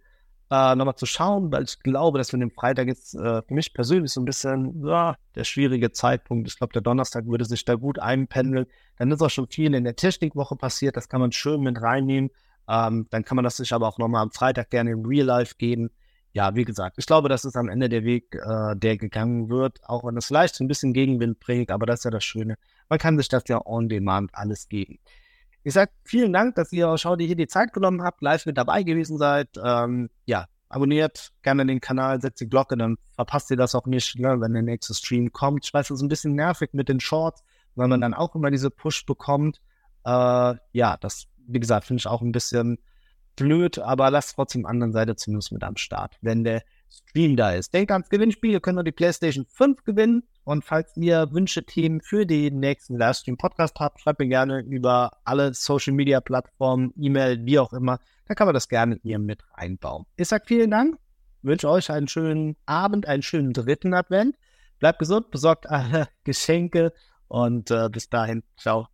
äh, nochmal zu schauen, weil ich glaube, dass wir den Freitag jetzt äh, für mich persönlich so ein bisschen ja, der schwierige Zeitpunkt. Ich glaube, der Donnerstag würde sich da gut einpendeln. Dann ist auch schon viel in der Technikwoche passiert. Das kann man schön mit reinnehmen. Ähm, dann kann man das sich aber auch nochmal am Freitag gerne im Real Life geben. Ja, wie gesagt, ich glaube, das ist am Ende der Weg, äh, der gegangen wird, auch wenn es leicht ein bisschen Gegenwind prägt, aber das ist ja das Schöne. Man kann sich das ja on demand alles geben. Ich sage vielen Dank, dass ihr Schau dir hier die Zeit genommen habt, live mit dabei gewesen seid. Ähm, ja, abonniert gerne den Kanal, setzt die Glocke, dann verpasst ihr das auch nicht, ne, wenn der nächste Stream kommt. Ich weiß, es ist ein bisschen nervig mit den Shorts, weil man dann auch immer diese Push bekommt. Äh, ja, das, wie gesagt, finde ich auch ein bisschen blöd, aber lasst trotzdem anderen Seite zumindest mit am Start, wenn der Stream da ist. Denkt ans Gewinnspiel, ihr könnt noch die PlayStation 5 gewinnen. Und falls ihr Wünsche, Themen für den nächsten Livestream-Podcast habt, schreibt mir gerne über alle Social-Media-Plattformen, E-Mail, wie auch immer. Da kann man das gerne hier mit reinbauen. Ich sage vielen Dank, wünsche euch einen schönen Abend, einen schönen dritten Advent. Bleibt gesund, besorgt alle Geschenke und äh, bis dahin, ciao.